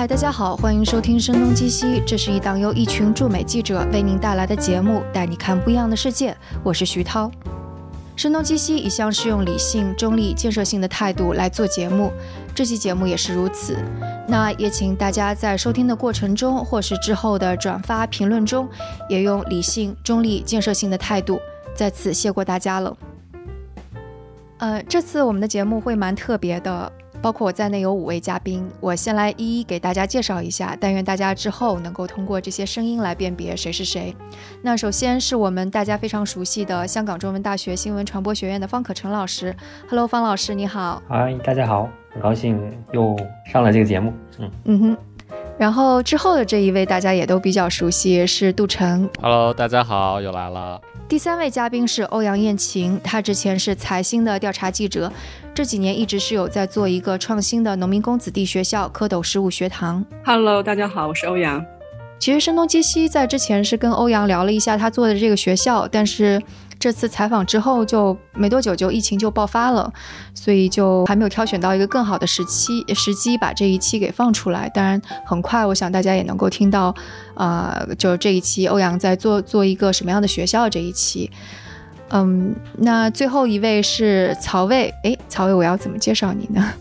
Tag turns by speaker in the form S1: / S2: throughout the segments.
S1: 嗨，大家好，欢迎收听《声东击西》，这是一档由一群驻美记者为您带来的节目，带你看不一样的世界。我是徐涛。《声东击西》一向是用理性、中立、建设性的态度来做节目，这期节目也是如此。那也请大家在收听的过程中，或是之后的转发评论中，也用理性、中立、建设性的态度。在此谢过大家了。呃，这次我们的节目会蛮特别的。包括我在内有五位嘉宾，我先来一一给大家介绍一下，但愿大家之后能够通过这些声音来辨别谁是谁。那首先是我们大家非常熟悉的香港中文大学新闻传播学院的方可成老师，Hello，方老师你好。
S2: 嗨，大家好，很高兴又上了这个节目。
S1: 嗯嗯哼。然后之后的这一位大家也都比较熟悉，是杜晨。
S3: Hello，大家好，又来了。
S1: 第三位嘉宾是欧阳艳琴，她之前是财新的调查记者，这几年一直是有在做一个创新的农民工子弟学校蝌蚪事务学堂。
S4: Hello，大家好，我是欧阳。
S1: 其实声东击西在之前是跟欧阳聊了一下他做的这个学校，但是。这次采访之后，就没多久就疫情就爆发了，所以就还没有挑选到一个更好的时期时机把这一期给放出来。当然，很快我想大家也能够听到，啊，就这一期欧阳在做做一个什么样的学校这一期。嗯，那最后一位是曹魏，哎，曹魏，我要怎么介绍你呢？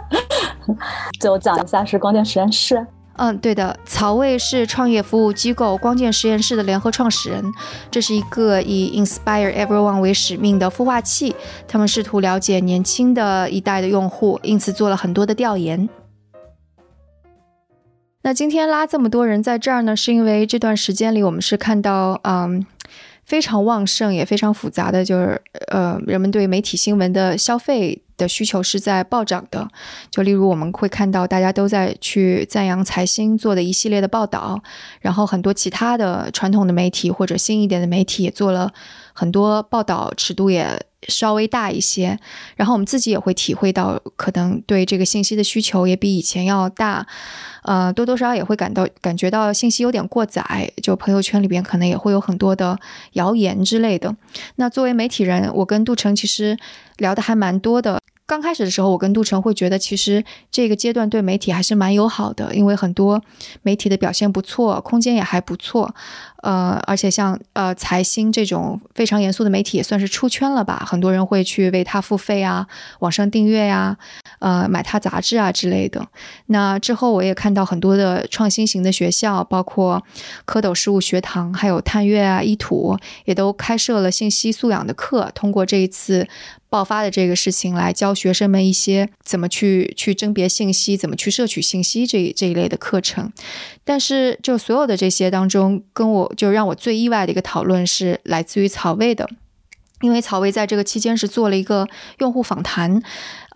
S5: 就讲一下是光电实验室。
S1: 嗯，对的，曹魏是创业服务机构光剑实验室的联合创始人，这是一个以 Inspire Everyone 为使命的孵化器。他们试图了解年轻的一代的用户，因此做了很多的调研。那今天拉这么多人在这儿呢，是因为这段时间里我们是看到，嗯。非常旺盛也非常复杂的就是，呃，人们对媒体新闻的消费的需求是在暴涨的。就例如我们会看到大家都在去赞扬财新做的一系列的报道，然后很多其他的传统的媒体或者新一点的媒体也做了很多报道，尺度也稍微大一些。然后我们自己也会体会到，可能对这个信息的需求也比以前要大。呃，多多少少也会感到感觉到信息有点过载，就朋友圈里边可能也会有很多的谣言之类的。那作为媒体人，我跟杜成其实聊的还蛮多的。刚开始的时候，我跟杜成会觉得，其实这个阶段对媒体还是蛮友好的，因为很多媒体的表现不错，空间也还不错。呃，而且像呃财新这种非常严肃的媒体，也算是出圈了吧？很多人会去为他付费啊，网上订阅呀，呃，买他杂志啊之类的。那之后，我也看到很多的创新型的学校，包括蝌蚪事务学堂，还有探月啊、一土，也都开设了信息素养的课，通过这一次。爆发的这个事情来教学生们一些怎么去去甄别信息，怎么去摄取信息这这一类的课程。但是，就所有的这些当中，跟我就让我最意外的一个讨论是来自于曹魏的，因为曹魏在这个期间是做了一个用户访谈。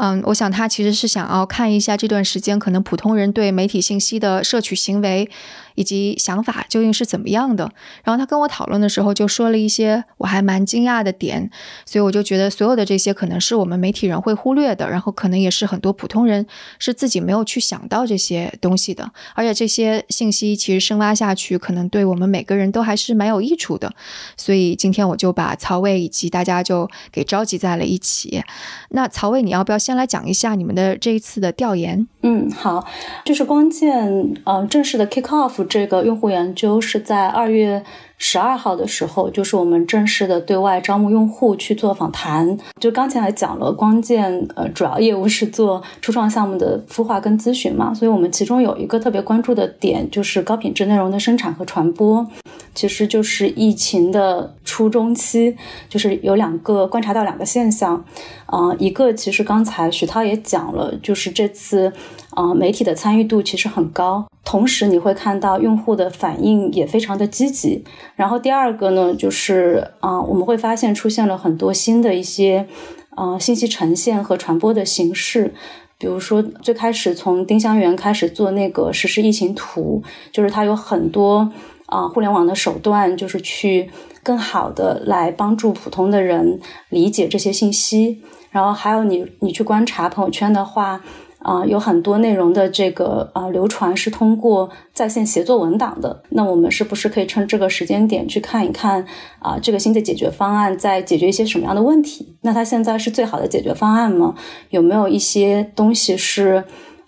S1: 嗯，我想他其实是想要看一下这段时间可能普通人对媒体信息的摄取行为。以及想法究竟是怎么样的？然后他跟我讨论的时候就说了一些我还蛮惊讶的点，所以我就觉得所有的这些可能是我们媒体人会忽略的，然后可能也是很多普通人是自己没有去想到这些东西的。而且这些信息其实深挖下去，可能对我们每个人都还是蛮有益处的。所以今天我就把曹魏以及大家就给召集在了一起。那曹魏，你要不要先来讲一下你们的这一次的调研？
S5: 嗯，好，就是光剑呃正式的 kick off。这个用户研究是在二月。十二号的时候，就是我们正式的对外招募用户去做访谈。就刚才讲了，光剑呃主要业务是做初创项目的孵化跟咨询嘛，所以我们其中有一个特别关注的点，就是高品质内容的生产和传播。其实就是疫情的初中期，就是有两个观察到两个现象，啊，一个其实刚才徐涛也讲了，就是这次啊媒体的参与度其实很高，同时你会看到用户的反应也非常的积极。然后第二个呢，就是啊，我们会发现出现了很多新的一些啊信息呈现和传播的形式，比如说最开始从丁香园开始做那个实时疫情图，就是它有很多啊互联网的手段，就是去更好的来帮助普通的人理解这些信息。然后还有你你去观察朋友圈的话。啊，有很多内容的这个啊流传是通过在线协作文档的。那我们是不是可以趁这个时间点去看一看啊，这个新的解决方案在解决一些什么样的问题？那它现在是最好的解决方案吗？有没有一些东西是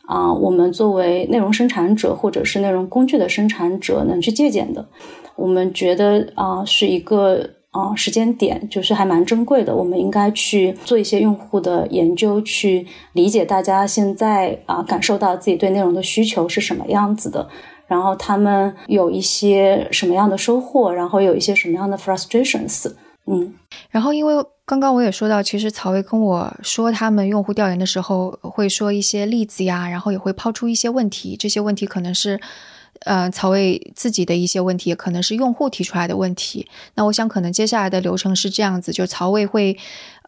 S5: 啊，我们作为内容生产者或者是内容工具的生产者能去借鉴的。我们觉得啊，是一个啊时间点，就是还蛮珍贵的。我们应该去做一些用户的研究，去理解大家现在啊感受到自己对内容的需求是什么样子的，然后他们有一些什么样的收获，然后有一些什么样的 frustrations。嗯，
S1: 然后因为刚刚我也说到，其实曹薇跟我说他们用户调研的时候会说一些例子呀，然后也会抛出一些问题，这些问题可能是。呃，曹魏自己的一些问题，可能是用户提出来的问题。那我想，可能接下来的流程是这样子：就曹魏会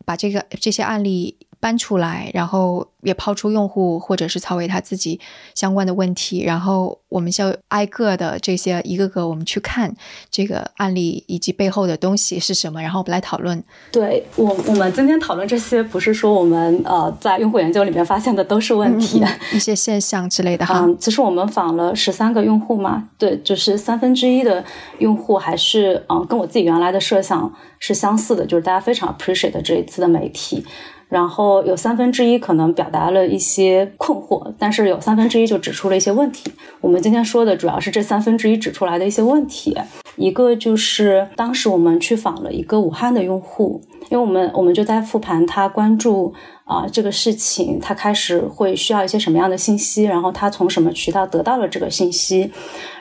S1: 把这个这些案例。搬出来，然后也抛出用户或者是曹伟他自己相关的问题，然后我们就挨个的这些一个个我们去看这个案例以及背后的东西是什么，然后我们来讨论。
S5: 对我，我们今天讨论这些，不是说我们呃在用户研究里面发现的都是问题，
S1: 一些现象之类的哈。
S5: 嗯其实我们访了十三个用户嘛，对，就是三分之一的用户还是嗯跟我自己原来的设想是相似的，就是大家非常 appreciate 这一次的媒体。然后有三分之一可能表达了一些困惑，但是有三分之一就指出了一些问题。我们今天说的主要是这三分之一指出来的一些问题。一个就是当时我们去访了一个武汉的用户，因为我们我们就在复盘他关注啊这个事情，他开始会需要一些什么样的信息，然后他从什么渠道得到了这个信息，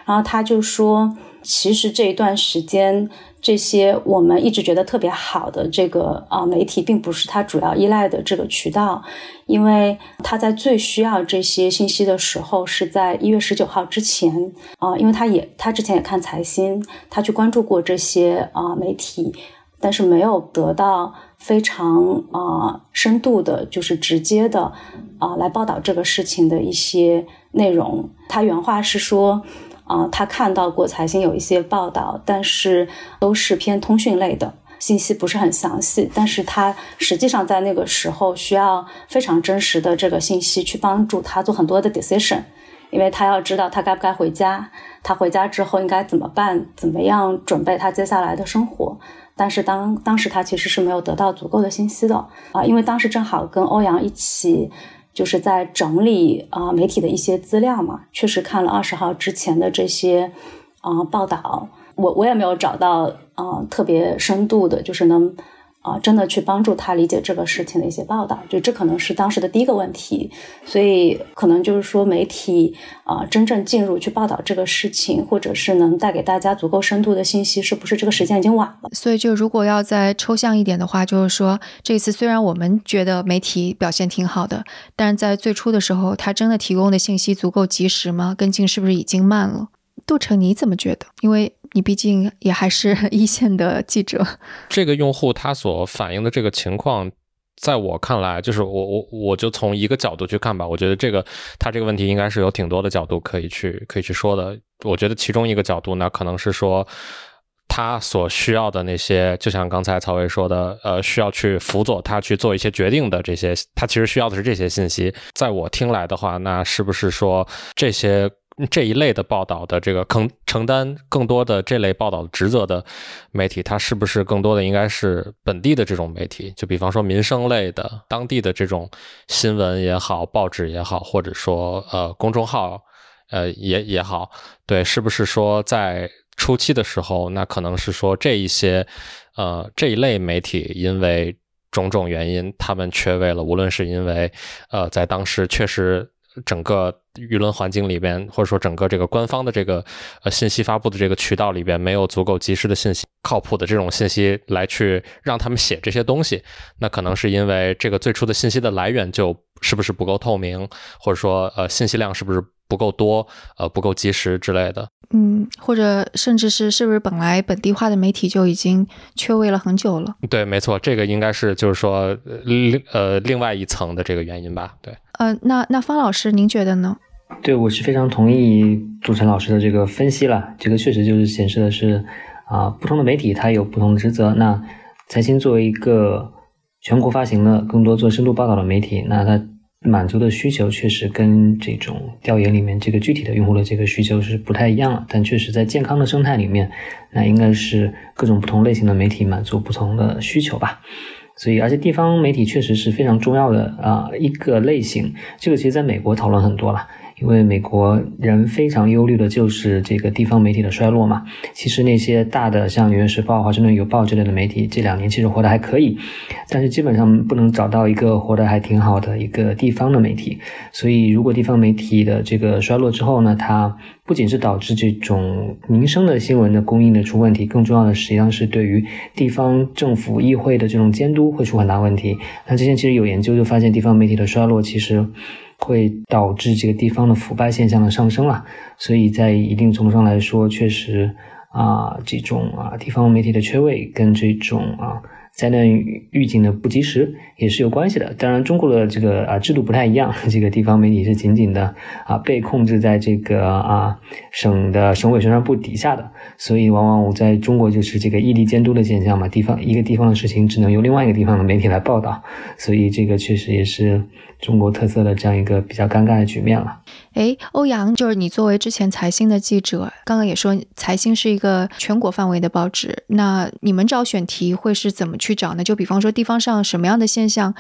S5: 然后他就说，其实这一段时间。这些我们一直觉得特别好的这个啊媒体，并不是他主要依赖的这个渠道，因为他在最需要这些信息的时候是在一月十九号之前啊，因为他也他之前也看财新，他去关注过这些啊媒体，但是没有得到非常啊深度的，就是直接的啊来报道这个事情的一些内容。他原话是说。啊，他看到过财新有一些报道，但是都是偏通讯类的信息，不是很详细。但是他实际上在那个时候需要非常真实的这个信息去帮助他做很多的 decision，因为他要知道他该不该回家，他回家之后应该怎么办，怎么样准备他接下来的生活。但是当当时他其实是没有得到足够的信息的啊，因为当时正好跟欧阳一起。就是在整理啊媒体的一些资料嘛，确实看了二十号之前的这些啊报道，我我也没有找到啊特别深度的，就是能。啊，真的去帮助他理解这个事情的一些报道，就这可能是当时的第一个问题，所以可能就是说媒体啊，真正进入去报道这个事情，或者是能带给大家足够深度的信息，是不是这个时间已经晚了？
S1: 所以就如果要再抽象一点的话，就是说这次虽然我们觉得媒体表现挺好的，但是在最初的时候，他真的提供的信息足够及时吗？跟进是不是已经慢了？杜成你怎么觉得？因为你毕竟也还是 一线的记者。
S3: 这个用户他所反映的这个情况，在我看来，就是我我我就从一个角度去看吧。我觉得这个他这个问题应该是有挺多的角度可以去可以去说的。我觉得其中一个角度呢，可能是说他所需要的那些，就像刚才曹伟说的，呃，需要去辅佐他去做一些决定的这些，他其实需要的是这些信息。在我听来的话，那是不是说这些？这一类的报道的这个承承担更多的这类报道职责的媒体，它是不是更多的应该是本地的这种媒体？就比方说民生类的、当地的这种新闻也好、报纸也好，或者说呃公众号呃也也好，对，是不是说在初期的时候，那可能是说这一些呃这一类媒体因为种种原因，他们缺位了，无论是因为呃在当时确实。整个舆论环境里边，或者说整个这个官方的这个呃信息发布的这个渠道里边，没有足够及时的信息、靠谱的这种信息来去让他们写这些东西，那可能是因为这个最初的信息的来源就是不是不够透明，或者说呃信息量是不是不够多，呃不够及时之类的。
S1: 嗯，或者甚至是是不是本来本地化的媒体就已经缺位了很久了？
S3: 对，没错，这个应该是就是说另呃另外一层的这个原因吧？对。
S1: 呃，那那方老师，您觉得呢？
S2: 对，我是非常同意杜晨老师的这个分析了。这个确实就是显示的是，啊，不同的媒体它有不同的职责。那财新作为一个全国发行的、更多做深度报道的媒体，那它满足的需求确实跟这种调研里面这个具体的用户的这个需求是不太一样了。但确实在健康的生态里面，那应该是各种不同类型的媒体满足不同的需求吧。所以，而且地方媒体确实是非常重要的啊一个类型。这个其实在美国讨论很多了。因为美国人非常忧虑的就是这个地方媒体的衰落嘛。其实那些大的像《纽约时报》《华盛顿邮报》之类的媒体，这两年其实活得还可以，但是基本上不能找到一个活得还挺好的一个地方的媒体。所以，如果地方媒体的这个衰落之后呢，它不仅是导致这种民生的新闻的供应的出问题，更重要的实际上是对于地方政府议会的这种监督会出很大问题。那之前其实有研究就发现，地方媒体的衰落其实。会导致这个地方的腐败现象的上升了，所以在一定程度上来说，确实啊，这种啊地方媒体的缺位跟这种啊。灾难预警的不及时也是有关系的。当然，中国的这个啊制度不太一样，这个地方媒体是紧紧的啊被控制在这个啊省的省委宣传部底下的，所以往往我在中国就是这个异地监督的现象嘛。地方一个地方的事情只能由另外一个地方的媒体来报道，所以这个确实也是中国特色的这样一个比较尴尬的局面了。
S1: 哎，欧阳，就是你作为之前财新的记者，刚刚也说财新是一个全国范围的报纸，那你们找选题会是怎么去找呢？就比方说地方上什么样的现象，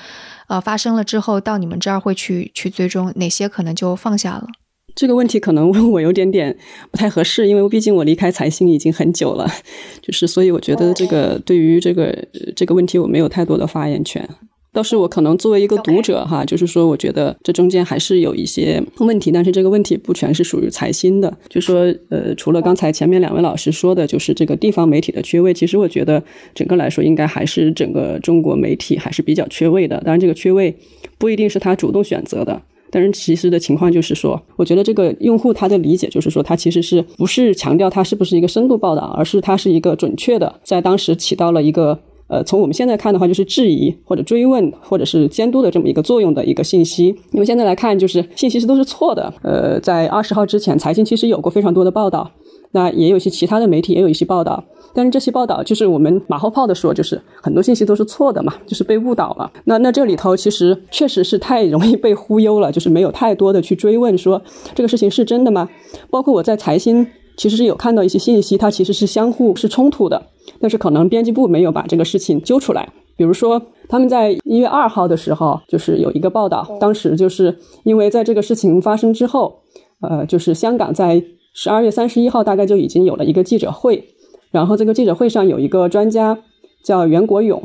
S1: 呃，发生了之后，到你们这儿会去去追踪哪些可能就放下了？
S4: 这个问题可能问我有点点不太合适，因为毕竟我离开财新已经很久了，就是所以我觉得这个对于这个这个问题我没有太多的发言权。倒是我可能作为一个读者哈，就是说，我觉得这中间还是有一些问题，但是这个问题不全是属于财新的。就说，呃，除了刚才前面两位老师说的，就是这个地方媒体的缺位，其实我觉得整个来说，应该还是整个中国媒体还是比较缺位的。当然，这个缺位不一定是他主动选择的，但是其实的情况就是说，我觉得这个用户他的理解就是说，他其实是不是强调他是不是一个深度报道，而是他是一个准确的，在当时起到了一个。呃，从我们现在看的话，就是质疑或者追问或者是监督的这么一个作用的一个信息。因为现在来看，就是信息是都是错的。呃，在二十号之前，财经其实有过非常多的报道，那也有一些其他的媒体也有一些报道，但是这些报道就是我们马后炮的说，就是很多信息都是错的嘛，就是被误导了。那那这里头其实确实是太容易被忽悠了，就是没有太多的去追问说这个事情是真的吗？包括我在财新。其实是有看到一些信息，它其实是相互是冲突的，但是可能编辑部没有把这个事情揪出来。比如说，他们在一月二号的时候，就是有一个报道，当时就是因为在这个事情发生之后，呃，就是香港在十二月三十一号大概就已经有了一个记者会，然后这个记者会上有一个专家叫袁国勇。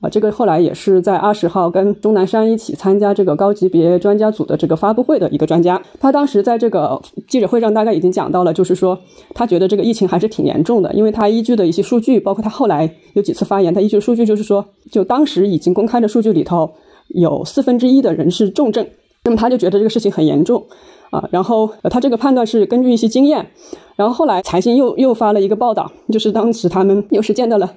S4: 啊，这个后来也是在二十号跟钟南山一起参加这个高级别专家组的这个发布会的一个专家。他当时在这个记者会上大概已经讲到了，就是说他觉得这个疫情还是挺严重的，因为他依据的一些数据，包括他后来有几次发言，他依据数据就是说，就当时已经公开的数据里头有四分之一的人是重症，那么他就觉得这个事情很严重啊。然后他这个判断是根据一些经验，然后后来财新又又发了一个报道，就是当时他们又是见到了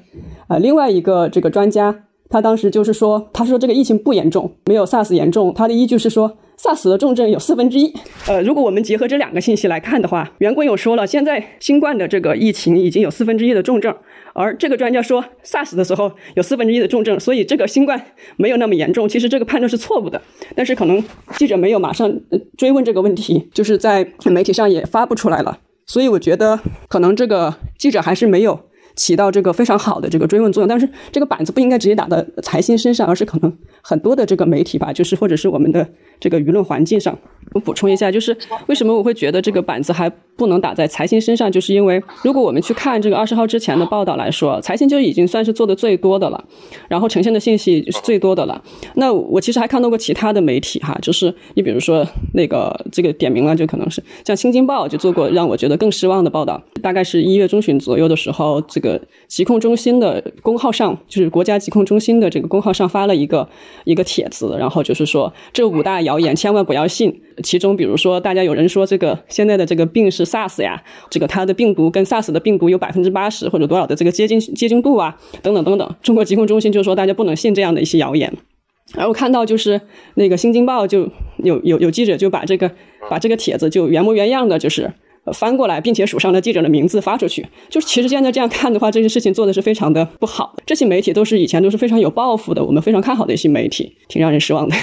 S4: 啊另外一个这个专家。他当时就是说，他说这个疫情不严重，没有 SARS 严重。他的依据是说，SARS 的重症有四分之一。呃，如果我们结合这两个信息来看的话，袁国勇说了，现在新冠的这个疫情已经有四分之一的重症，而这个专家说 SARS 的时候有四分之一的重症，所以这个新冠没有那么严重。其实这个判断是错误的，但是可能记者没有马上追问这个问题，就是在媒体上也发布出来了。所以我觉得可能这个记者还是没有。起到这个非常好的这个追问作用，但是这个板子不应该直接打到财新身上，而是可能很多的这个媒体吧，就是或者是我们的这个舆论环境上。我补充一下，就是为什么我会觉得这个板子还不能打在财新身上，就是因为如果我们去看这个二十号之前的报道来说，财新就已经算是做的最多的了，然后呈现的信息是最多的了。那我其实还看到过其他的媒体哈，就是你比如说那个这个点名了，就可能是像《新京报》就做过让我觉得更失望的报道，大概是一月中旬左右的时候，这个疾控中心的公号上，就是国家疾控中心的这个公号上发了一个一个帖子，然后就是说这五大谣言千万不要信。其中，比如说，大家有人说这个现在的这个病是 SARS 呀，这个它的病毒跟 SARS 的病毒有百分之八十或者多少的这个接近接近度啊，等等等等。中国疾控中心就说大家不能信这样的一些谣言。然后看到就是那个《新京报》就有有有记者就把这个把这个帖子就原模原样的就是翻过来，并且署上了记者的名字发出去。就是其实现在这样看的话，这些事情做的是非常的不好。这些媒体都是以前都是非常有抱负的，我们非常看好的一些媒体，挺让人失望的。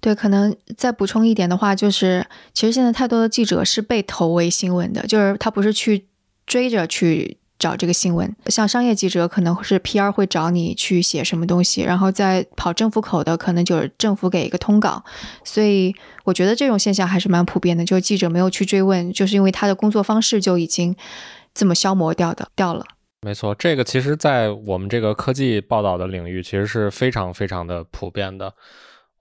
S1: 对，可能再补充一点的话，就是其实现在太多的记者是被投为新闻的，就是他不是去追着去找这个新闻。像商业记者可能是 PR 会找你去写什么东西，然后在跑政府口的可能就是政府给一个通稿。所以我觉得这种现象还是蛮普遍的，就是记者没有去追问，就是因为他的工作方式就已经这么消磨掉的掉了。
S3: 没错，这个其实，在我们这个科技报道的领域，其实是非常非常的普遍的。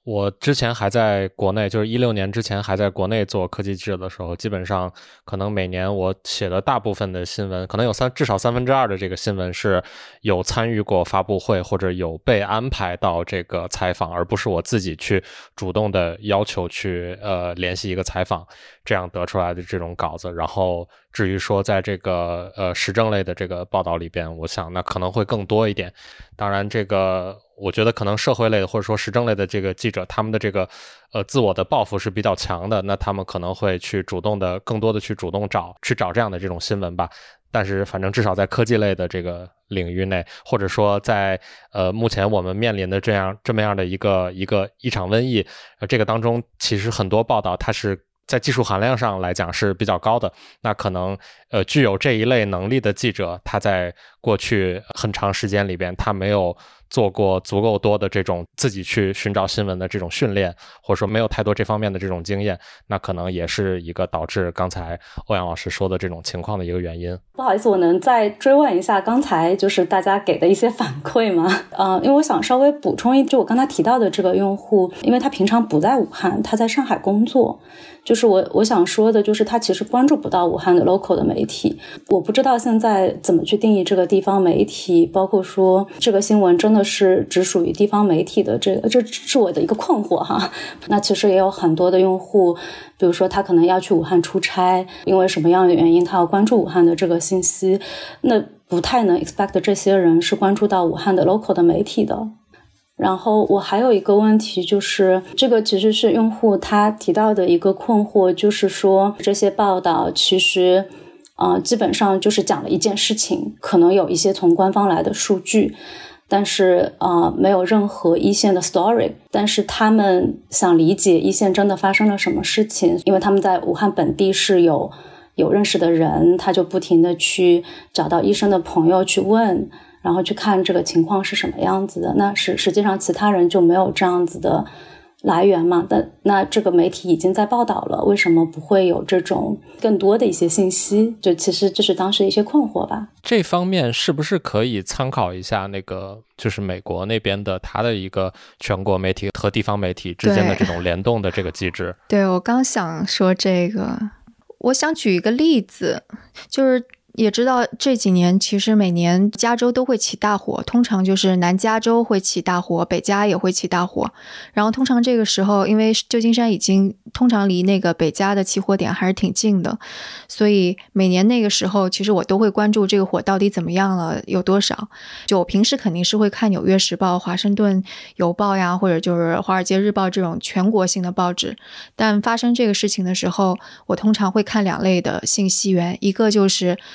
S3: 我之前还在国内，就是一六年之前还在国内做科技记者的时候，基本上可能每年我写的大部分的新闻，可能有三至少三分之二的这个新闻是有参与过发布会或者有被安排到这个采访，而不是我自己去主动的要求去呃联系一个采访这样得出来的这种稿子。然后至于说在这个呃时政类的这个报道里边，我想那可能会更多一点。当然这个。我觉得可能社会类的或者说时政类的这个记者，他们的这个呃自我的抱负是比较强的，那他们可能会去主动的、更多的去主动找去找这样的这种新闻吧。但是反正至少在科技类的这个领域内，或者说在呃目前我们面临的这样这么样的一个一个一场瘟疫，呃这个当中其实很多报道它是在技术含量上来讲是比较高的。那可能呃具有这一类能力的记者，他在过去很长时间里边他没有。做过足够多的这种自己去寻找新闻的这种训练，或者说没有太多这方面的这种经验，那可能也是一个导致刚才欧阳老师说的这种情况的一个原因。
S5: 不好意思，我能再追问一下刚才就是大家给的一些反馈吗？嗯，因为我想稍微补充一，就我刚才提到的这个用户，因为他平常不在武汉，他在上海工作。就是我我想说的，就是他其实关注不到武汉的 local 的媒体。我不知道现在怎么去定义这个地方媒体，包括说这个新闻真的是只属于地方媒体的，这个这是我的一个困惑哈。那其实也有很多的用户，比如说他可能要去武汉出差，因为什么样的原因他要关注武汉的这个信息，那不太能 expect 这些人是关注到武汉的 local 的媒体的。然后我还有一个问题，就是这个其实是用户他提到的一个困惑，就是说这些报道其实，呃，基本上就是讲了一件事情，可能有一些从官方来的数据，但是呃，没有任何一线的 story。但是他们想理解一线真的发生了什么事情，因为他们在武汉本地是有有认识的人，他就不停的去找到医生的朋友去问。然后去看这个情况是什么样子的，那实实际上其他人就没有这样子的来源嘛？但那这个媒体已经在报道了，为什么不会有这种更多的一些信息？就其实这是当时一些困惑吧。
S3: 这方面是不是可以参考一下那个，就是美国那边的它的一个全国媒体和地方媒体之间的这种联动的这个机制？
S1: 对我刚想说这个，我想举一个例子，就是。也知道这几年其实每年加州都会起大火，通常就是南加州会起大火，北加也会起大火。然后通常这个时候，因为旧金山已经通常离那个北加的起火点还是挺近的，所以每年那个时候，其实我都会关注这个火到底怎么样了，有多少。就我平时肯定是会看《纽约时报》《华盛顿邮报》呀，或者就是《华尔街日报》这种全国性的报纸。但发生这个事情的时候，我通常会看两类的信息源，一个就是。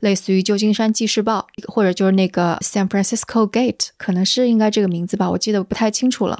S1: 类似于旧金山纪事报，或者就是那个 San Francisco Gate，可能是应该这个名字吧，我记得不太清楚了。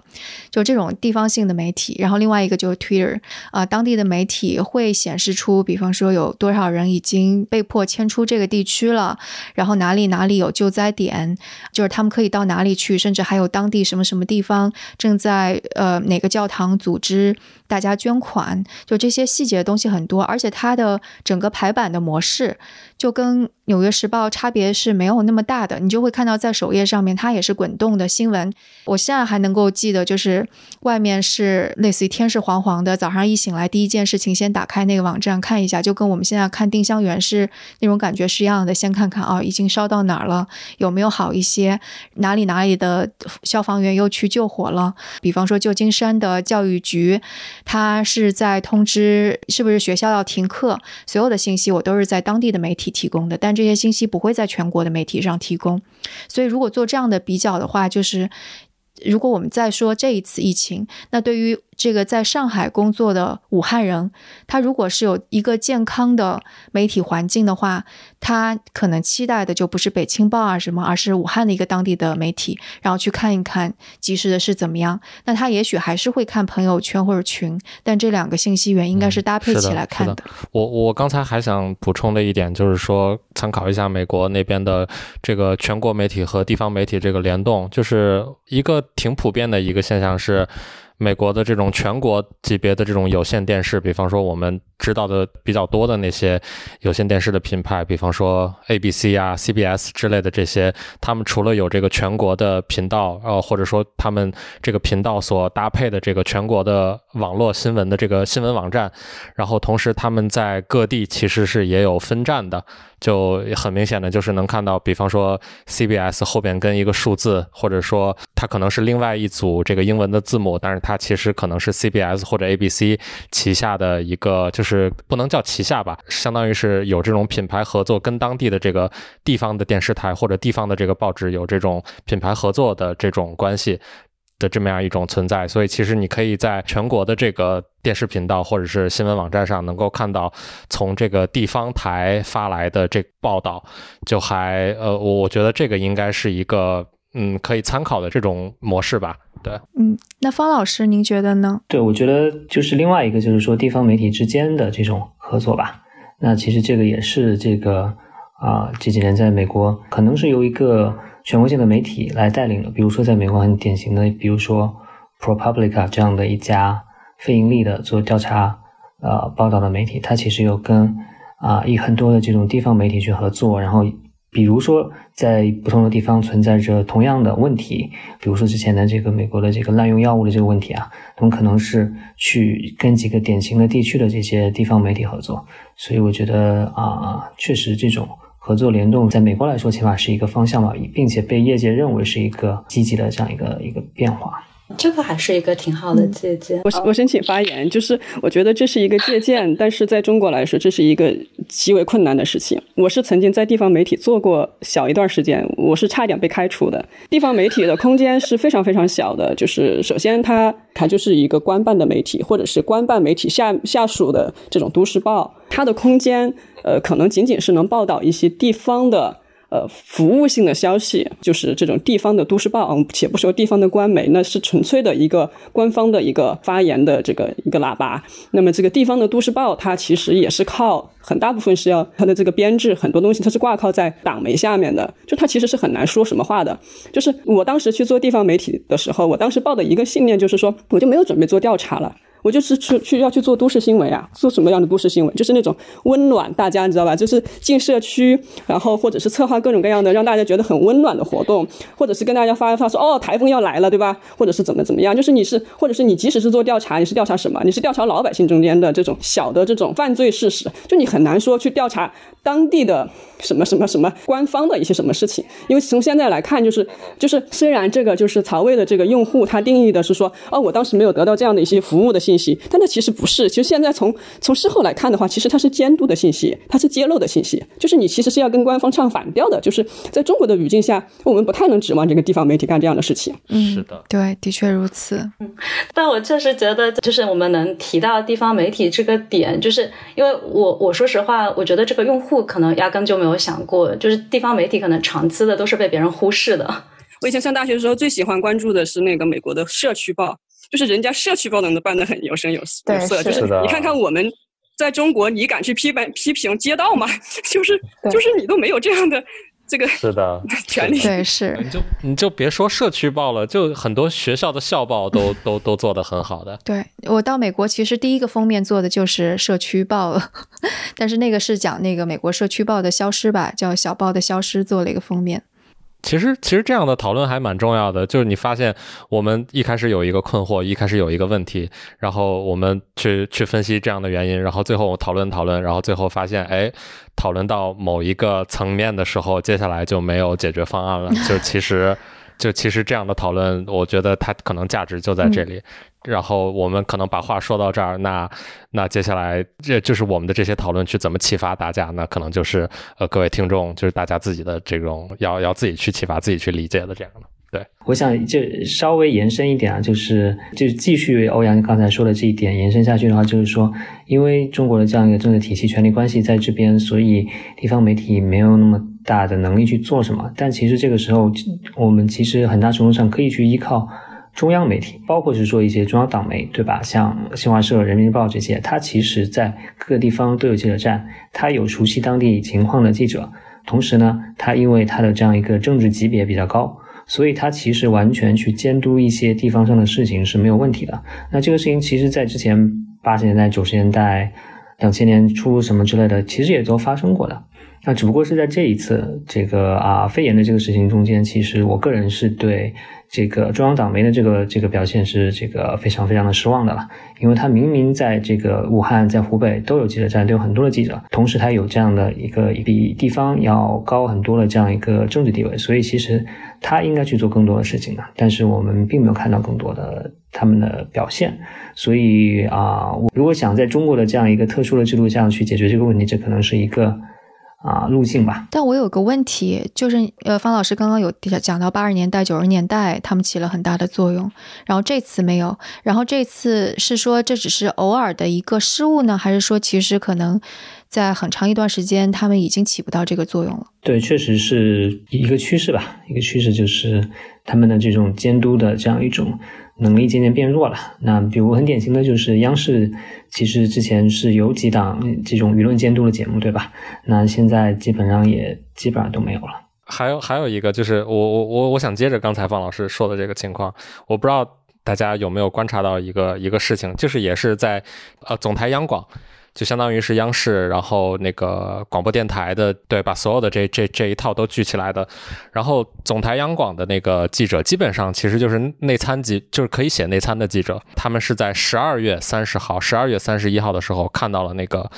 S1: 就这种地方性的媒体，然后另外一个就是 Twitter，啊，当地的媒体会显示出，比方说有多少人已经被迫迁出这个地区了，然后哪里哪里有救灾点，就是他们可以到哪里去，甚至还有当地什么什么地方正在呃哪个教堂组织。大家捐款，就这些细节的东西很多，而且它的整个排版的模式就跟《纽约时报》差别是没有那么大的。你就会看到在首页上面，它也是滚动的新闻。我现在还能够记得，就是外面是类似于天是黄黄的，早上一醒来第一件事情先打开那个网站看一下，就跟我们现在看定香园是那种感觉是一样的。先看看啊，已经烧到哪儿了，有没有好一些？哪里哪里的消防员又去救火了？比方说旧金山的教育局。他是在通知是不是学校要停课，所有的信息我都是在当地的媒体提供的，但这些信息不会在全国的媒体上提供。所以如果做这样的比较的话，就是如果我们再说这一次疫情，那对于这个在上海工作的武汉人，他如果是有一个健康的媒体环境的话，他可能期待的就不是北青报啊什么，而是武汉的一个当地的媒体，然后去看一看及时的是怎么样。那他也许还是会看朋友圈或者群，但这两个信息源应该是搭配起来看
S3: 的。我我刚才还想补充的一点就是说，参考一下美国那边的这个全国媒体和地方媒体这个联动，就是一个挺普遍的一个现象是。美国的这种全国级别的这种有线电视，比方说我们知道的比较多的那些有线电视的品牌，比方说 ABC 啊、CBS 之类的这些，他们除了有这个全国的频道，呃，或者说他们这个频道所搭配的这个全国的网络新闻的这个新闻网站，然后同时他们在各地其实是也有分站的。就很明显的就是能看到，比方说 CBS 后边跟一个数字，或者说它可能是另外一组这个英文的字母，但是它其实可能是 CBS 或者 ABC 旗下的一个，就是不能叫旗下吧，相当于是有这种品牌合作，跟当地的这个地方的电视台或者地方的这个报纸有这种品牌合作的这种关系。的这么样一种存在，所以其实你可以在全国的这个电视频道或者是新闻网站上，能够看到从这个地方台发来的这报道，就还呃，我我觉得这个应该是一个嗯可以参考的这种模式吧。对，
S1: 嗯，那方老师您觉得呢？
S2: 对，我觉得就是另外一个就是说地方媒体之间的这种合作吧。那其实这个也是这个啊这几年在美国可能是由一个。全国性的媒体来带领的，比如说在美国很典型的，比如说 ProPublica 这样的一家非盈利的做调查呃报道的媒体，它其实有跟啊以很多的这种地方媒体去合作，然后比如说在不同的地方存在着同样的问题，比如说之前的这个美国的这个滥用药物的这个问题啊，他们可能是去跟几个典型的地区的这些地方媒体合作，所以我觉得啊，确实这种。合作联动，在美国来说，起码是一个方向吧，并且被业界认为是一个积极的这样一个一个变化。
S5: 这个还是一个挺好的借鉴。
S4: 我我申请发言，就是我觉得这是一个借鉴，但是在中国来说，这是一个极为困难的事情。我是曾经在地方媒体做过小一段时间，我是差点被开除的。地方媒体的空间是非常非常小的，就是首先它它就是一个官办的媒体，或者是官办媒体下下属的这种都市报，它的空间。呃，可能仅仅是能报道一些地方的呃服务性的消息，就是这种地方的都市报，且不说地方的官媒，那是纯粹的一个官方的一个发言的这个一个喇叭。那么这个地方的都市报，它其实也是靠很大部分是要它的这个编制，很多东西它是挂靠在党媒下面的，就它其实是很难说什么话的。就是我当时去做地方媒体的时候，我当时抱的一个信念就是说，我就没有准备做调查了。我就是去去要去做都市新闻啊，做什么样的都市新闻？就是那种温暖大家，你知道吧？就是进社区，然后或者是策划各种各样的让大家觉得很温暖的活动，或者是跟大家发一发说哦，台风要来了，对吧？或者是怎么怎么样？就是你是，或者是你即使是做调查，你是调查什么？你是调查老百姓中间的这种小的这种犯罪事实，就你很难说去调查当地的什么什么什么官方的一些什么事情，因为从现在来看，就是就是虽然这个就是曹魏的这个用户他定义的是说哦，我当时没有得到这样的一些服务的。信息，但那其实不是。其实现在从从事后来看的话，其实它是监督的信息，它是揭露的信息。就是你其实是要跟官方唱反调的。就是在中国的语境下，我们不太能指望这个地方媒体干这样的事情。
S1: 嗯，
S3: 是的，
S1: 对，的确如此。
S5: 嗯，但我确实觉得，就是我们能提到地方媒体这个点，就是因为我我说实话，我觉得这个用户可能压根就没有想过，就是地方媒体可能长期的都是被别人忽视的。
S4: 我以前上大学的时候，最喜欢关注的是那个美国的社区报。就是人家社区报能办得很有声有色，就是你看看我们在中国，你敢去批判批评街道吗？就是就是你都没有这样的这个
S3: 是的
S4: 权利，
S1: 对是。
S3: 你就你就别说社区报了，就很多学校的校报都 都都做得很好的。
S1: 对我到美国，其实第一个封面做的就是社区报，但是那个是讲那个美国社区报的消失吧，叫小报的消失，做了一个封面。
S3: 其实，其实这样的讨论还蛮重要的。就是你发现，我们一开始有一个困惑，一开始有一个问题，然后我们去去分析这样的原因，然后最后讨论讨论，然后最后发现，哎，讨论到某一个层面的时候，接下来就没有解决方案了。就其实，就其实这样的讨论，我觉得它可能价值就在这里。然后我们可能把话说到这儿，那那接下来这就是我们的这些讨论去怎么启发大家？呢可能就是呃各位听众，就是大家自己的这种要要自己去启发自己去理解的这样的。对，
S2: 我想就稍微延伸一点啊，就是就继续欧阳刚才说的这一点延伸下去的话，就是说，因为中国的这样一个政治体系、权力关系在这边，所以地方媒体没有那么大的能力去做什么。但其实这个时候，我们其实很大程度上可以去依靠中央媒体，包括是说一些中央党媒，对吧？像新华社、人民日报这些，它其实在各个地方都有记者站，它有熟悉当地情况的记者，同时呢，它因为它的这样一个政治级别比较高。所以，他其实完全去监督一些地方上的事情是没有问题的。那这个事情，其实在之前八十年代、九十年代、两千年初什么之类的，其实也都发生过的。那只不过是在这一次这个啊肺炎的这个事情中间，其实我个人是对。这个中央党媒的这个这个表现是这个非常非常的失望的了，因为他明明在这个武汉、在湖北都有记者站，都有很多的记者，同时他有这样的一个比地方要高很多的这样一个政治地位，所以其实他应该去做更多的事情的，但是我们并没有看到更多的他们的表现，所以啊，我如果想在中国的这样一个特殊的制度下去解决这个问题，这可能是一个。啊，路径吧。
S1: 但我有个问题，就是呃，方老师刚刚有讲到八十年代、九十年代，他们起了很大的作用，然后这次没有。然后这次是说这只是偶尔的一个失误呢，还是说其实可能在很长一段时间他们已经起不到这个作用了？
S2: 对，确实是一个趋势吧。一个趋势就是他们的这种监督的这样一种。能力渐渐变弱了。那比如很典型的就是央视，其实之前是有几档这种舆论监督的节目，对吧？那现在基本上也基本上都没有了。
S3: 还有还有一个就是我我我我想接着刚才方老师说的这个情况，我不知道大家有没有观察到一个一个事情，就是也是在呃总台央广。就相当于是央视，然后那个广播电台的，对，把所有的这这这一套都聚起来的。然后总台央广的那个记者，基本上其实就是内参记，就是可以写内参的记者。他们是在十二月三十号、十二月三十一号的时候看到了那个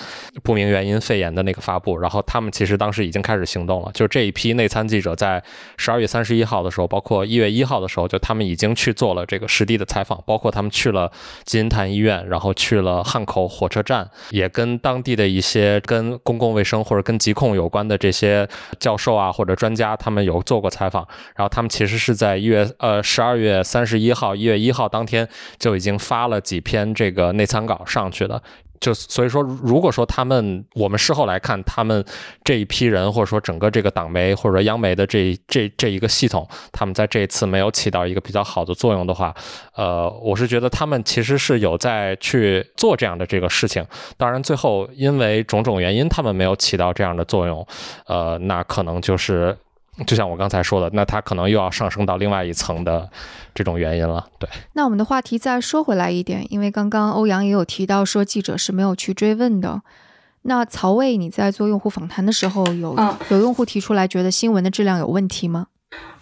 S3: 不明原因肺炎的那个发布，然后他们其实当时已经开始行动了。就这一批内参记者在十二月三十一号的时候，包括一月一号的时候，就他们已经去做了这个实地的采访，包括他们去了金银潭医院，然后去了汉口火车站。也跟当地的一些跟公共卫生或者跟疾控有关的这些教授啊或者专家，他们有做过采访，然后他们其实是在一月呃十二月三十一号一月一号当天就已经发了几篇这个内参稿上去了。就所以说，如果说他们，我们事后来看，他们这一批人，或者说整个这个党媒或者说央媒的这这这一个系统，他们在这一次没有起到一个比较好的作用的话，呃，我是觉得他们其实是有在去做这样的这个事情。当然，最后因为种种原因，他们没有起到这样的作用，呃，那可能就是。就像我刚才说的，那它可能又要上升到另外一层的这种原因了。对，
S1: 那我们的话题再说回来一点，因为刚刚欧阳也有提到说记者是没有去追问的。那曹魏，你在做用户访谈的时候，有有用户提出来觉得新闻的质量有问题吗？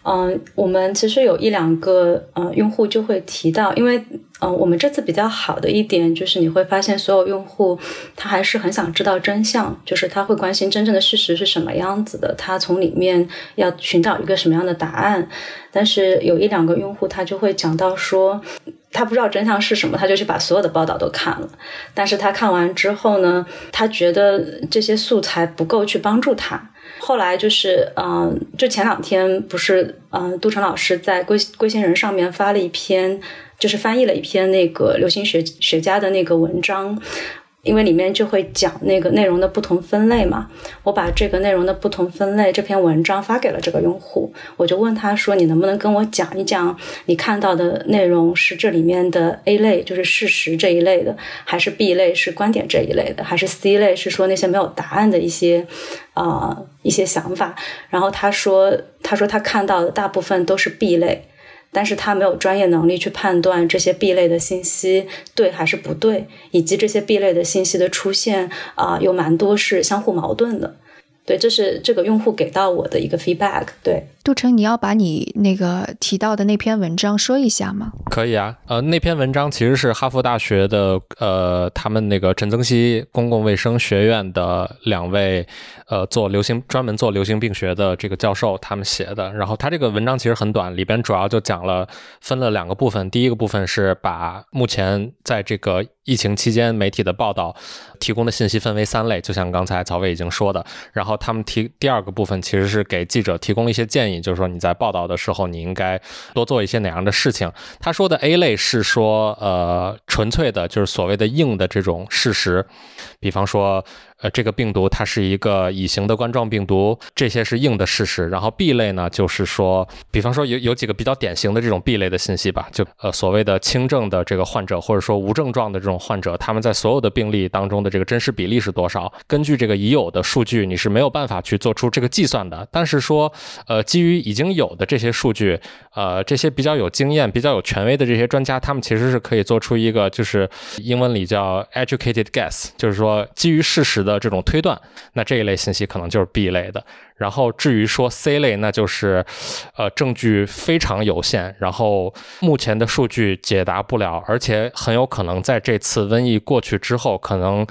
S5: 嗯，我们其实有一两个呃用户就会提到，因为嗯，我们这次比较好的一点就是你会发现所有用户他还是很想知道真相，就是他会关心真正的事实是什么样子的，他从里面要寻找一个什么样的答案。但是有一两个用户他就会讲到说，他不知道真相是什么，他就去把所有的报道都看了，但是他看完之后呢，他觉得这些素材不够去帮助他。后来就是，嗯，就前两天不是，嗯，杜成老师在龟龟星人上面发了一篇，就是翻译了一篇那个流行学学家的那个文章。因为里面就会讲那个内容的不同分类嘛，我把这个内容的不同分类这篇文章发给了这个用户，我就问他说：“你能不能跟我讲一讲，你看到的内容是这里面的 A 类，就是事实这一类的，还是 B 类是观点这一类的，还是 C 类是说那些没有答案的一些啊一些想法？”然后他说：“他说他看到的大部分都是 B 类。”但是他没有专业能力去判断这些 B 类的信息对还是不对，以及这些 B 类的信息的出现啊，有蛮多是相互矛盾的。对，这是这个用户给到我的一个 feedback。对，
S1: 杜成，你要把你那个提到的那篇文章说一下吗？
S3: 可以啊，呃，那篇文章其实是哈佛大学的，呃，他们那个陈增熙公共卫生学院的两位，呃，做流行专门做流行病学的这个教授他们写的。然后他这个文章其实很短，里边主要就讲了分了两个部分，第一个部分是把目前在这个。疫情期间，媒体的报道提供的信息分为三类，就像刚才曹伟已经说的。然后他们提第二个部分，其实是给记者提供了一些建议，就是说你在报道的时候，你应该多做一些哪样的事情。他说的 A 类是说，呃，纯粹的，就是所谓的硬的这种事实，比方说。呃，这个病毒它是一个乙型的冠状病毒，这些是硬的事实。然后 B 类呢，就是说，比方说有有几个比较典型的这种 B 类的信息吧，就呃所谓的轻症的这个患者，或者说无症状的这种患者，他们在所有的病例当中的这个真实比例是多少？根据这个已有的数据，你是没有办法去做出这个计算的。但是说，呃，基于已经有的这些数据，呃，这些比较有经验、比较有权威的这些专家，他们其实是可以做出一个，就是英文里叫 educated guess，就是说基于事实。的的这种推断，那这一类信息可能就是 B 类的。然后至于说 C 类，那就是，呃，证据非常有限，然后目前的数据解答不了，而且很有可能在这次瘟疫过去之后，可能。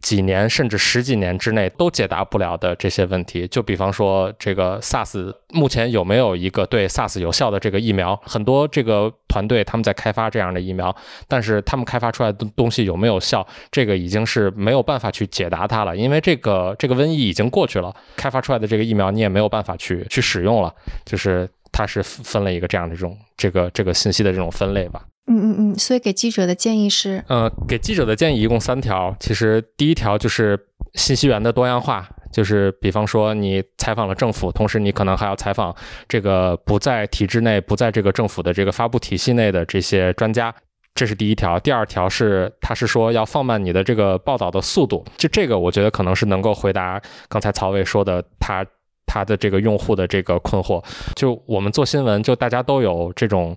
S3: 几年甚至十几年之内都解答不了的这些问题，就比方说这个 SARS，目前有没有一个对 SARS 有效的这个疫苗？很多这个团队他们在开发这样的疫苗，但是他们开发出来的东西有没有效，这个已经是没有办法去解答它了，因为这个这个瘟疫已经过去了，开发出来的这个疫苗你也没有办法去去使用了，就是它是分了一个这样的这种这个这个信息的这种分类吧。
S1: 嗯嗯嗯，所以给记者的建议是，
S3: 呃，给记者的建议一共三条。其实第一条就是信息源的多样化，就是比方说你采访了政府，同时你可能还要采访这个不在体制内、不在这个政府的这个发布体系内的这些专家，这是第一条。第二条是，他是说要放慢你的这个报道的速度，就这个我觉得可能是能够回答刚才曹伟说的他他的这个用户的这个困惑。就我们做新闻，就大家都有这种。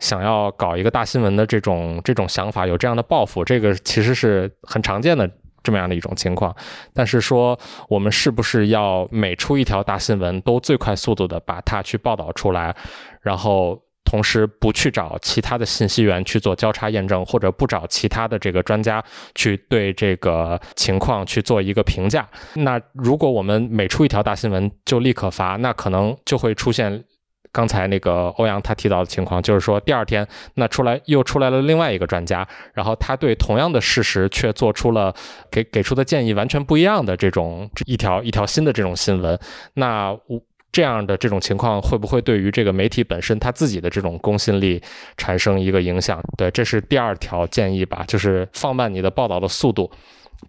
S3: 想要搞一个大新闻的这种这种想法，有这样的抱负，这个其实是很常见的这么样的一种情况。但是说，我们是不是要每出一条大新闻都最快速度的把它去报道出来，然后同时不去找其他的信息源去做交叉验证，或者不找其他的这个专家去对这个情况去做一个评价？那如果我们每出一条大新闻就立刻发，那可能就会出现。刚才那个欧阳他提到的情况，就是说第二天那出来又出来了另外一个专家，然后他对同样的事实却做出了给给出的建议完全不一样的这种一条一条新的这种新闻，那我这样的这种情况会不会对于这个媒体本身他自己的这种公信力产生一个影响？对，这是第二条建议吧，就是放慢你的报道的速度，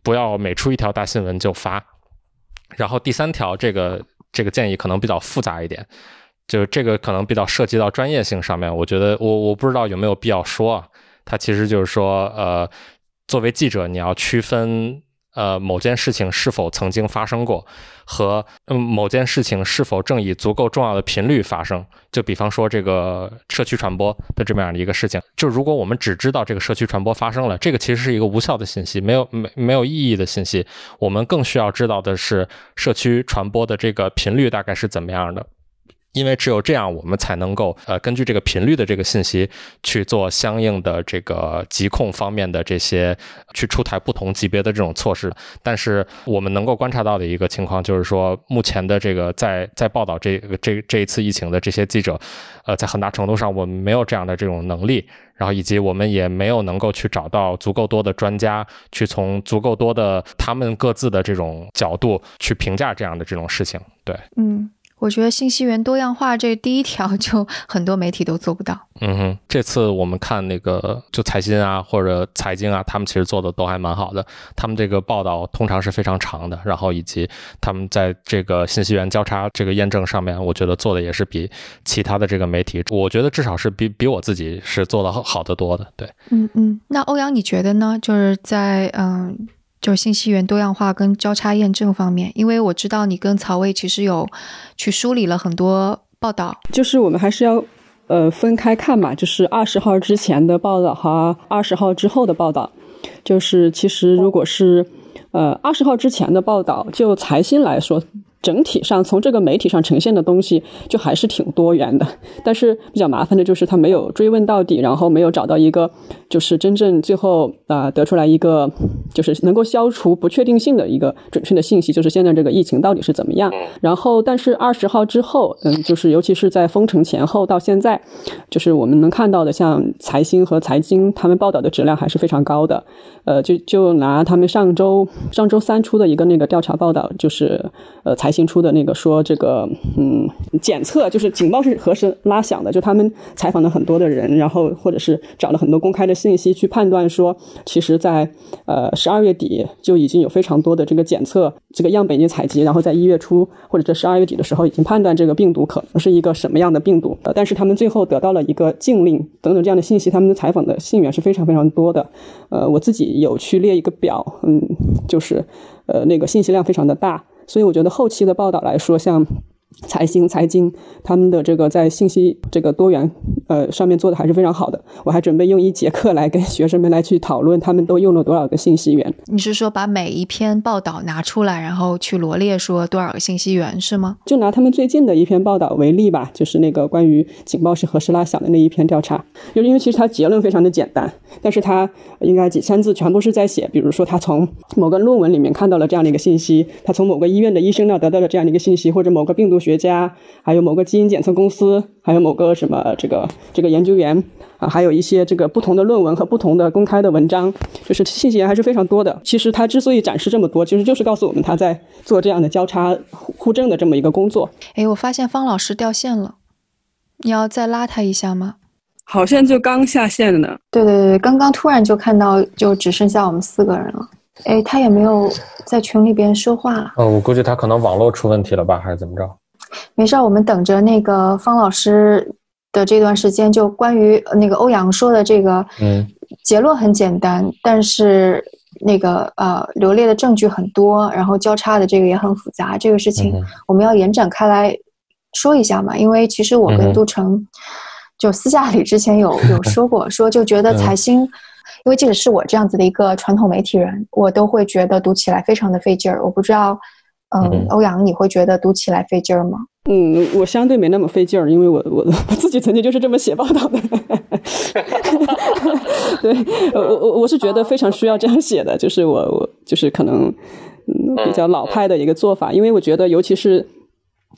S3: 不要每出一条大新闻就发。然后第三条，这个这个建议可能比较复杂一点。就这个可能比较涉及到专业性上面，我觉得我我不知道有没有必要说啊。它其实就是说，呃，作为记者，你要区分呃某件事情是否曾经发生过，和嗯某件事情是否正以足够重要的频率发生。就比方说这个社区传播的这么样的一个事情，就如果我们只知道这个社区传播发生了，这个其实是一个无效的信息，没有没没有意义的信息。我们更需要知道的是社区传播的这个频率大概是怎么样的。因为只有这样，我们才能够呃根据这个频率的这个信息去做相应的这个疾控方面的这些去出台不同级别的这种措施。但是我们能够观察到的一个情况就是说，目前的这个在在报道这这这一次疫情的这些记者，呃，在很大程度上我们没有这样的这种能力，然后以及我们也没有能够去找到足够多的专家去从足够多的他们各自的这种角度去评价这样的这种事情。对，
S1: 嗯。我觉得信息源多样化这第一条就 很多媒体都做不到。
S3: 嗯哼，这次我们看那个就财新啊或者财经啊，他们其实做的都还蛮好的。他们这个报道通常是非常长的，然后以及他们在这个信息源交叉这个验证上面，我觉得做的也是比其他的这个媒体，我觉得至少是比比我自己是做的好得多的。对，
S1: 嗯嗯。那欧阳你觉得呢？就是在嗯。就是信息源多样化跟交叉验证方面，因为我知道你跟曹魏其实有去梳理了很多报道，
S4: 就是我们还是要呃分开看嘛，就是二十号之前的报道和二十号之后的报道，就是其实如果是呃二十号之前的报道，就财新来说。整体上，从这个媒体上呈现的东西就还是挺多元的，但是比较麻烦的就是他没有追问到底，然后没有找到一个就是真正最后啊得出来一个就是能够消除不确定性的一个准确的信息，就是现在这个疫情到底是怎么样。然后，但是二十号之后，嗯，就是尤其是在封城前后到现在，就是我们能看到的，像财新和财经他们报道的质量还是非常高的。呃，就就拿他们上周上周三出的一个那个调查报道，就是呃财。新出的那个说这个嗯检测，就是警报是何时拉响的？就他们采访了很多的人，然后或者是找了很多公开的信息去判断说，其实在呃十二月底就已经有非常多的这个检测这个样本已经采集，然后在一月初或者这十二月底的时候已经判断这个病毒可能是一个什么样的病毒，但是他们最后得到了一个禁令等等这样的信息，他们的采访的信源是非常非常多的。呃，我自己有去列一个表，嗯，就是呃那个信息量非常的大。所以我觉得后期的报道来说，像财新、财经他们的这个在信息这个多元呃上面做的还是非常好的。我还准备用一节课来跟学生们来去讨论，他们都用了多少个信息源。
S1: 你是说把每一篇报道拿出来，然后去罗列说多少个信息源是吗？
S4: 就拿他们最近的一篇报道为例吧，就是那个关于警报是何时拉响的那一篇调查。就是因为其实它结论非常的简单，但是它应该几千字全部是在写，比如说他从某个论文里面看到了这样的一个信息，他从某个医院的医生那得到了这样的一个信息，或者某个病毒学家，还有某个基因检测公司，还有某个什么这个这个研究员啊，还有一些这个不同的论文和不同的公开的文章，就是信息源还是非常多的。其实他之所以展示这么多，其实就是告诉我们他在做这样的交叉互互证的这么一个工作。
S1: 哎，我发现方老师掉线了，你要再拉他一下吗？
S4: 好像就刚下线了呢。
S1: 对对对，刚刚突然就看到，就只剩下我们四个人了。哎，他也没有在群里边说话了。
S3: 嗯，我估计他可能网络出问题了吧，还是怎么着？
S1: 没事儿，我们等着那个方老师的这段时间，就关于那个欧阳说的这个，
S3: 嗯，
S1: 结论很简单，但是那个呃罗列的证据很多，然后交叉的这个也很复杂，这个事情我们要延展开来说一下嘛，因为其实我跟杜成就私下里之前有 有说过，说就觉得财新，因为即使是我这样子的一个传统媒体人，我都会觉得读起来非常的费劲儿，我不知道。嗯，欧阳，你会觉得读起来费劲儿吗？
S4: 嗯，我相对没那么费劲儿，因为我我我自己曾经就是这么写报道的。对，我我我是觉得非常需要这样写的，就是我我就是可能嗯比较老派的一个做法，因为我觉得尤其是。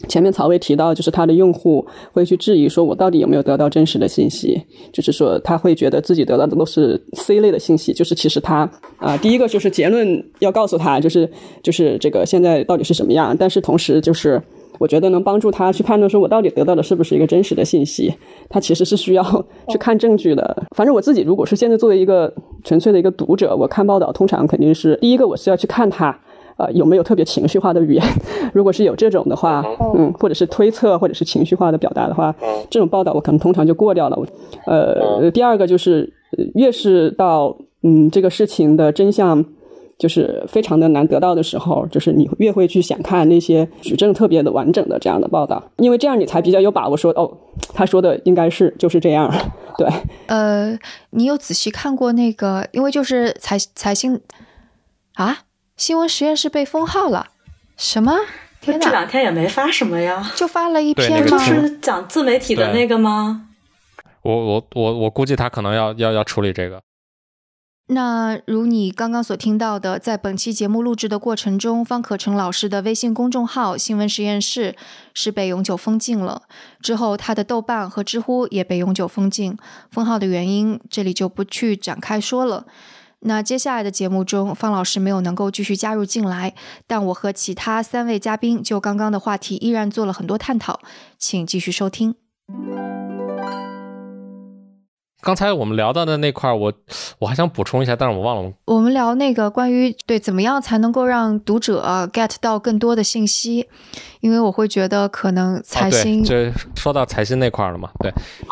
S4: 前面曹薇提到，就是他的用户会去质疑，说我到底有没有得到真实的信息？就是说他会觉得自己得到的都是 C 类的信息，就是其实他啊，第一个就是结论要告诉他，就是就是这个现在到底是什么样，但是同时就是我觉得能帮助他去判断，说我到底得到的是不是一个真实的信息？他其实是需要去看证据的。反正我自己如果是现在作为一个纯粹的一个读者，我看报道通常肯定是第一个我是要去看他。呃，有没有特别情绪化的语言？如果是有这种的话，嗯，或者是推测，或者是情绪化的表达的话，这种报道我可能通常就过掉了。呃，第二个就是，越是到嗯这个事情的真相就是非常的难得到的时候，就是你越会去想看那些举证特别的完整的这样的报道，因为这样你才比较有把握说，哦，他说的应该是就是这样。对，
S1: 呃，你有仔细看过那个？因为就是财财新啊。新闻实验室被封号了，什么？
S5: 天这两天也没发什么呀，
S1: 就发了一篇
S5: 吗？是讲自媒体的那个吗？
S3: 我我我我估计他可能要要要处理这个。
S1: 那如你刚刚所听到的，在本期节目录制的过程中，方可成老师的微信公众号“新闻实验室”是被永久封禁了。之后，他的豆瓣和知乎也被永久封禁。封号的原因，这里就不去展开说了。那接下来的节目中，方老师没有能够继续加入进来，但我和其他三位嘉宾就刚刚的话题依然做了很多探讨，请继续收听。
S3: 刚才我们聊到的那块，我我还想补充一下，但是我忘了。
S1: 我们聊那个关于对怎么样才能够让读者 get 到更多的信息，因为我会觉得可能财新
S3: 就说到财新那块了嘛，对，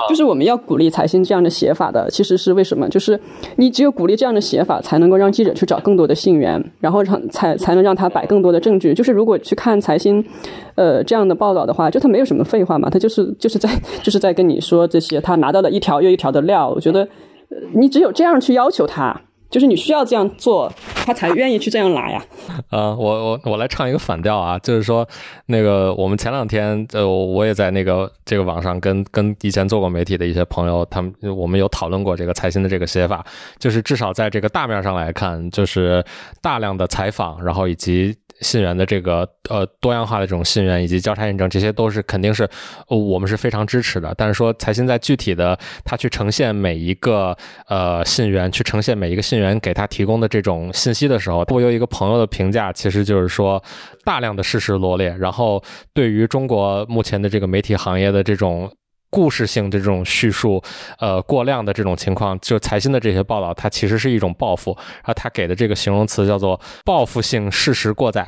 S4: 就是我们要鼓励财新这样的写法的，其实是为什么？就是你只有鼓励这样的写法，才能够让记者去找更多的信源，然后让才才能让他摆更多的证据。就是如果去看财新。呃，这样的报道的话，就他没有什么废话嘛，他就是就是在就是在跟你说这些，他拿到了一条又一条的料。我觉得，你只有这样去要求他，就是你需要这样做，他才愿意去这样拿呀。
S3: 啊，我我我来唱一个反调啊，就是说，那个我们前两天，呃，我也在那个这个网上跟跟以前做过媒体的一些朋友，他们我们有讨论过这个财新的这个写法，就是至少在这个大面上来看，就是大量的采访，然后以及。信源的这个呃多样化的这种信源以及交叉验证，这些都是肯定是我们是非常支持的。但是说财新在具体的他去呈现每一个呃信源，去呈现每一个信源给他提供的这种信息的时候，我有一个朋友的评价，其实就是说大量的事实罗列，然后对于中国目前的这个媒体行业的这种。故事性的这种叙述，呃，过量的这种情况，就财新的这些报道，它其实是一种报复。然后他给的这个形容词叫做“报复性事实过载”。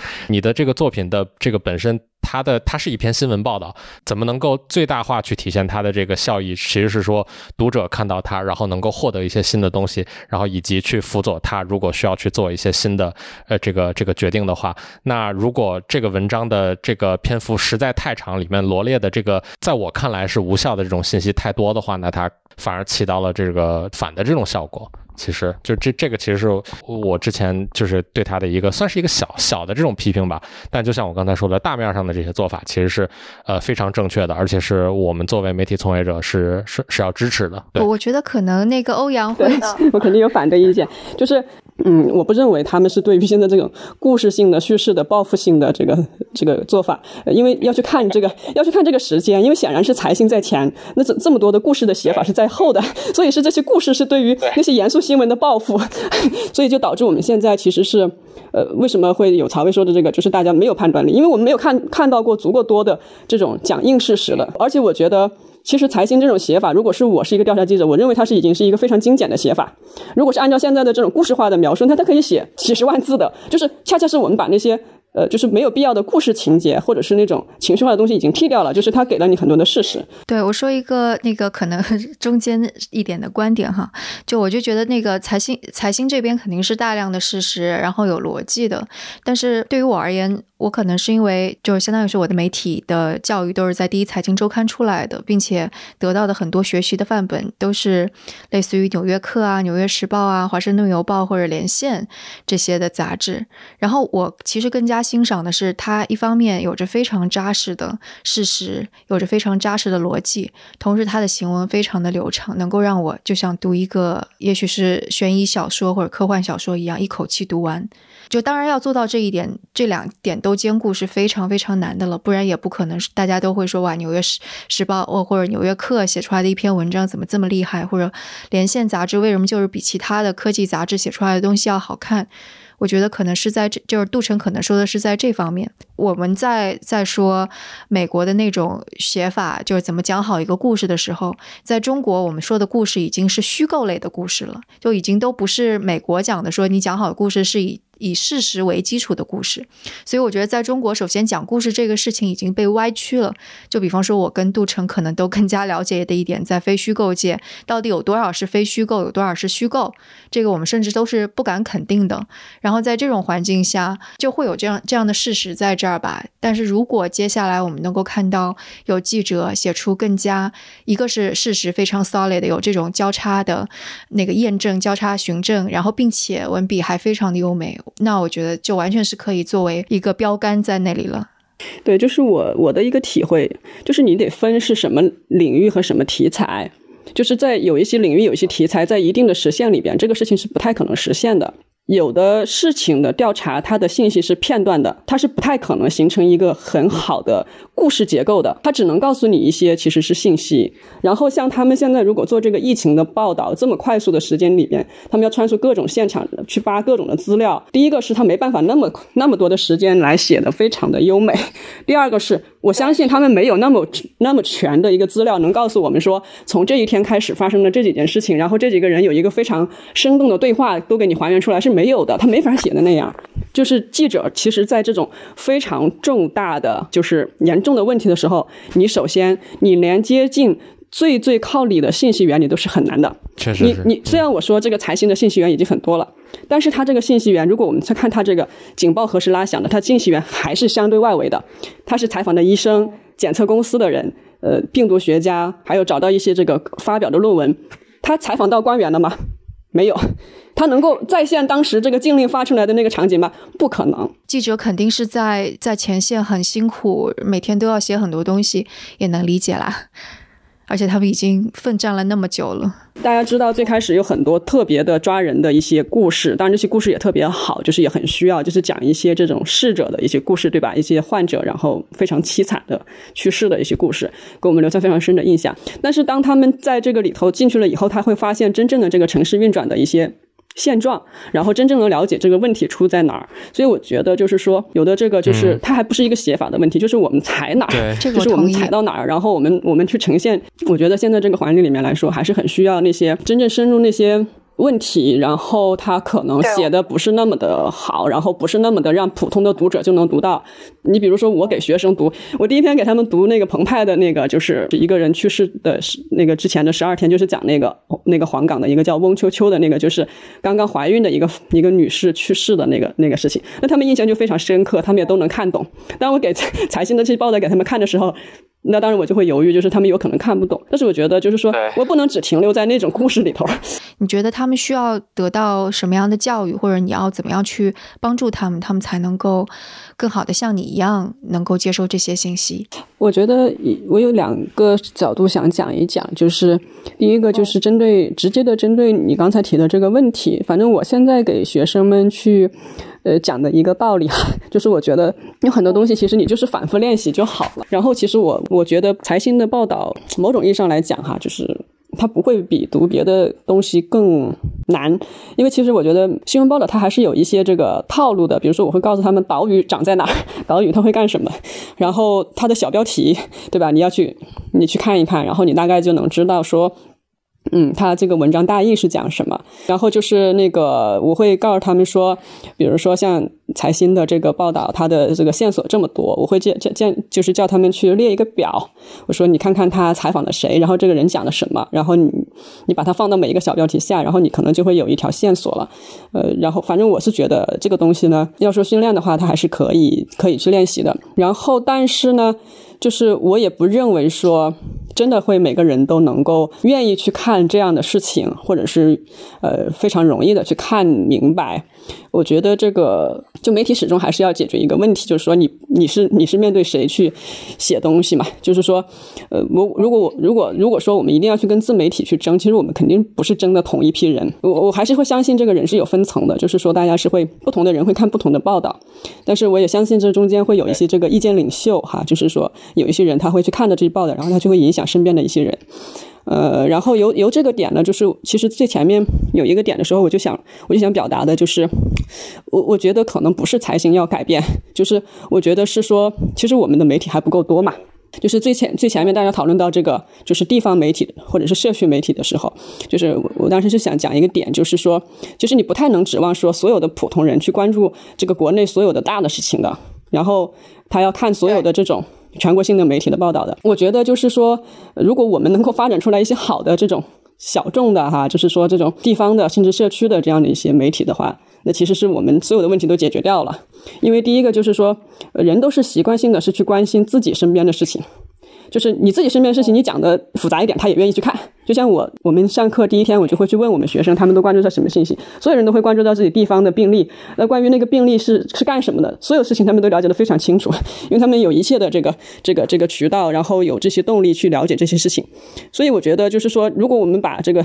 S3: 你的这个作品的这个本身。它的它是一篇新闻报道，怎么能够最大化去体现它的这个效益？其实是说读者看到它，然后能够获得一些新的东西，然后以及去辅佐他，如果需要去做一些新的呃这个这个决定的话，那如果这个文章的这个篇幅实在太长，里面罗列的这个在我看来是无效的这种信息太多的话，那它反而起到了这个反的这种效果。其实就这这个其实是我之前就是对他的一个算是一个小小的这种批评吧，但就像我刚才说的，大面上的这些做法其实是呃非常正确的，而且是我们作为媒体从业者是是是要支持的。
S1: 我我觉得可能那个欧阳会，
S4: 我肯定有反对意见，就是。嗯，我不认为他们是对于现在这种故事性的叙事的报复性的这个这个做法，因为要去看这个要去看这个时间，因为显然是财星在前，那这这么多的故事的写法是在后的，所以是这些故事是对于那些严肃新闻的报复，所以就导致我们现在其实是呃为什么会有曹魏说的这个，就是大家没有判断力，因为我们没有看看到过足够多的这种讲硬事实了，而且我觉得。其实财新这种写法，如果是我是一个调查记者，我认为它是已经是一个非常精简的写法。如果是按照现在的这种故事化的描述，那它可以写几十万字的，就是恰恰是我们把那些。呃，就是没有必要的故事情节，或者是那种情绪化的东西已经剔掉了，就是他给了你很多的事实。
S1: 对我说一个那个可能中间一点的观点哈，就我就觉得那个财新财新这边肯定是大量的事实，然后有逻辑的。但是对于我而言，我可能是因为就是相当于是我的媒体的教育都是在第一财经周刊出来的，并且得到的很多学习的范本都是类似于纽约客啊、纽约时报啊、华盛顿邮报或者连线这些的杂志。然后我其实更加。欣赏的是，它一方面有着非常扎实的事实，有着非常扎实的逻辑，同时它的行文非常的流畅，能够让我就像读一个也许是悬疑小说或者科幻小说一样，一口气读完。就当然要做到这一点，这两点都兼顾是非常非常难的了，不然也不可能是大家都会说哇，《纽约时时报》或或者《纽约客》写出来的一篇文章怎么这么厉害，或者《连线》杂志为什么就是比其他的科技杂志写出来的东西要好看。我觉得可能是在这，就是杜晨可能说的是在这方面。我们在在说美国的那种写法，就是怎么讲好一个故事的时候，在中国我们说的故事已经是虚构类的故事了，就已经都不是美国讲的，说你讲好的故事是以。以事实为基础的故事，所以我觉得在中国，首先讲故事这个事情已经被歪曲了。就比方说，我跟杜成可能都更加了解的一点，在非虚构界，到底有多少是非虚构，有多少是虚构，这个我们甚至都是不敢肯定的。然后在这种环境下，就会有这样这样的事实在这儿吧。但是如果接下来我们能够看到有记者写出更加，一个是事实非常 solid，的有这种交叉的那个验证、交叉寻证，然后并且文笔还非常的优美。那我觉得就完全是可以作为一个标杆在那里了。
S4: 对，就是我我的一个体会，就是你得分是什么领域和什么题材。就是在有一些领域、有一些题材，在一定的时限里边，这个事情是不太可能实现的。有的事情的调查，它的信息是片段的，它是不太可能形成一个很好的故事结构的。它只能告诉你一些其实是信息。然后像他们现在如果做这个疫情的报道，这么快速的时间里边，他们要穿梭各种现场去扒各种的资料。第一个是他没办法那么那么多的时间来写的非常的优美。第二个是我相信他们没有那么那么全的一个资料能告诉我们说，从这一天开始发生的这几件事情，然后这几个人有一个非常生动的对话，都给你还原出来是。没有的，他没法写的那样。就是记者，其实，在这种非常重大的、就是严重的问题的时候，你首先，你连接近最最靠里的信息源，你都是很难的。
S3: 确实，
S4: 你你虽然我说这个财新的信息源已经很多了，但是他这个信息源，如果我们再看他这个警报何时拉响的，他信息源还是相对外围的。他是采访的医生、检测公司的人、呃，病毒学家，还有找到一些这个发表的论文。他采访到官员了吗？没有。他能够再现当时这个禁令发出来的那个场景吗？不可能。
S1: 记者肯定是在在前线很辛苦，每天都要写很多东西，也能理解啦。而且他们已经奋战了那么久了。
S4: 大家知道，最开始有很多特别的抓人的一些故事，当然这些故事也特别好，就是也很需要，就是讲一些这种逝者的一些故事，对吧？一些患者然后非常凄惨的去世的一些故事，给我们留下非常深的印象。但是当他们在这个里头进去了以后，他会发现真正的这个城市运转的一些。现状，然后真正能了解这个问题出在哪儿。所以我觉得就是说，有的这个就是它还不是一个写法的问题，就是我们踩哪儿，就是我们踩到哪儿，然后我们我们去呈现。我觉得现在这个环境里面来说，还是很需要那些真正深入那些。问题，然后他可能写的不是那么的好，然后不是那么的让普通的读者就能读到。你比如说，我给学生读，我第一天给他们读那个澎湃的那个，就是一个人去世的那个之前的十二天，就是讲那个那个黄冈的一个叫翁秋秋的那个，就是刚刚怀孕的一个 一个女士去世的那个那个事情。那他们印象就非常深刻，他们也都能看懂。当我给财新的这些报道给他们看的时候。那当然，我就会犹豫，就是他们有可能看不懂。但是我觉得，就是说我不能只停留在那种故事里头。
S1: 你觉得他们需要得到什么样的教育，或者你要怎么样去帮助他们，他们才能够更好的像你一样，能够接受这些信息？
S4: 我觉得我有两个角度想讲一讲，就是第一个就是针对直接的针对你刚才提的这个问题。反正我现在给学生们去。呃，讲的一个道理哈，就是我觉得有很多东西，其实你就是反复练习就好了。然后，其实我我觉得财新的报道，某种意义上来讲哈，就是它不会比读别的东西更难，因为其实我觉得新闻报道它还是有一些这个套路的。比如说，我会告诉他们岛屿长在哪儿，岛屿它会干什么，然后它的小标题，对吧？你要去你去看一看，然后你大概就能知道说。嗯，他这个文章大意是讲什么？然后就是那个，我会告诉他们说，比如说像财新的这个报道，他的这个线索这么多，我会叫叫叫，就是叫他们去列一个表。我说你看看他采访了谁，然后这个人讲了什么，然后你你把它放到每一个小标题下，然后你可能就会有一条线索了。呃，然后反正我是觉得这个东西呢，要说训练的话，它还是可以可以去练习的。然后但是呢。就是我也不认为说真的会每个人都能够愿意去看这样的事情，或者是呃非常容易的去看明白。我觉得这个就媒体始终还是要解决一个问题，就是说你你是你是面对谁去写东西嘛？就是说，呃，我如果我如果如果说我们一定要去跟自媒体去争，其实我们肯定不是争的同一批人。我我还是会相信这个人是有分层的，就是说大家是会不同的人会看不同的报道，但是我也相信这中间会有一些这个意见领袖哈，就是说。有一些人他会去看到这些报道，然后他就会影响身边的一些人，呃，然后由由这个点呢，就是其实最前面有一个点的时候，我就想我就想表达的就是，我我觉得可能不是财经要改变，就是我觉得是说，其实我们的媒体还不够多嘛，就是最前最前面大家讨论到这个就是地方媒体或者是社区媒体的时候，就是我我当时是想讲一个点，就是说，就是你不太能指望说所有的普通人去关注这个国内所有的大的事情的，然后他要看所有的这种。全国性的媒体的报道的，我觉得就是说，如果我们能够发展出来一些好的这种小众的哈，就是说这种地方的甚至社区的这样的一些媒体的话，那其实是我们所有的问题都解决掉了。因为第一个就是说，人都是习惯性的是去关心自己身边的事情。就是你自己身边的事情，你讲的复杂一点，他也愿意去看。就像我，我们上课第一天，我就会去问我们学生，他们都关注到什么信息？所有人都会关注到自己地方的病例。那关于那个病例是是干什么的？所有事情他们都了解的非常清楚，因为他们有一切的这个这个这个渠道，然后有这些动力去了解这些事情。所以我觉得，就是说，如果我们把这个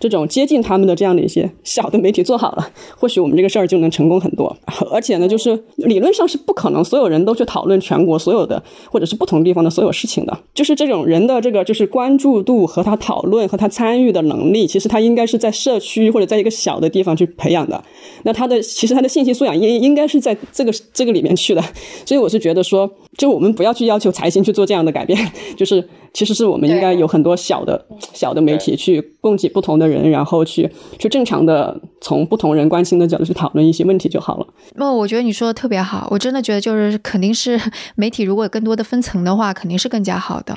S4: 这种接近他们的这样的一些小的媒体做好了，或许我们这个事儿就能成功很多。而且呢，就是理论上是不可能所有人都去讨论全国所有的或者是不同地方的所有事情的。就是这种人的这个就是关注度和他讨论和他参与的能力，其实他应该是在社区或者在一个小的地方去培养的。那他的其实他的信息素养应应该是在这个这个里面去的。所以我是觉得说，就我们不要去要求财新去做这样的改变，就是其实是我们应该有很多小的小的媒体去供给不同的人，然后去去正常的从不同人关心的角度去讨论一些问题就好了。
S1: 那我觉得你说的特别好，我真的觉得就是肯定是媒体如果有更多的分层的话，肯定是更加好。的，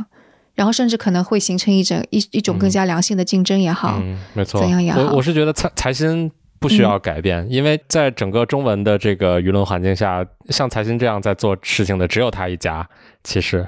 S1: 然后甚至可能会形成一种一一种更加良性的竞争也好，嗯
S3: 没错，
S1: 怎样也好。
S3: 我我是觉得财财新不需要改变，因为在整个中文的这个舆论环境下，像财新这样在做事情的只有他一家。其实，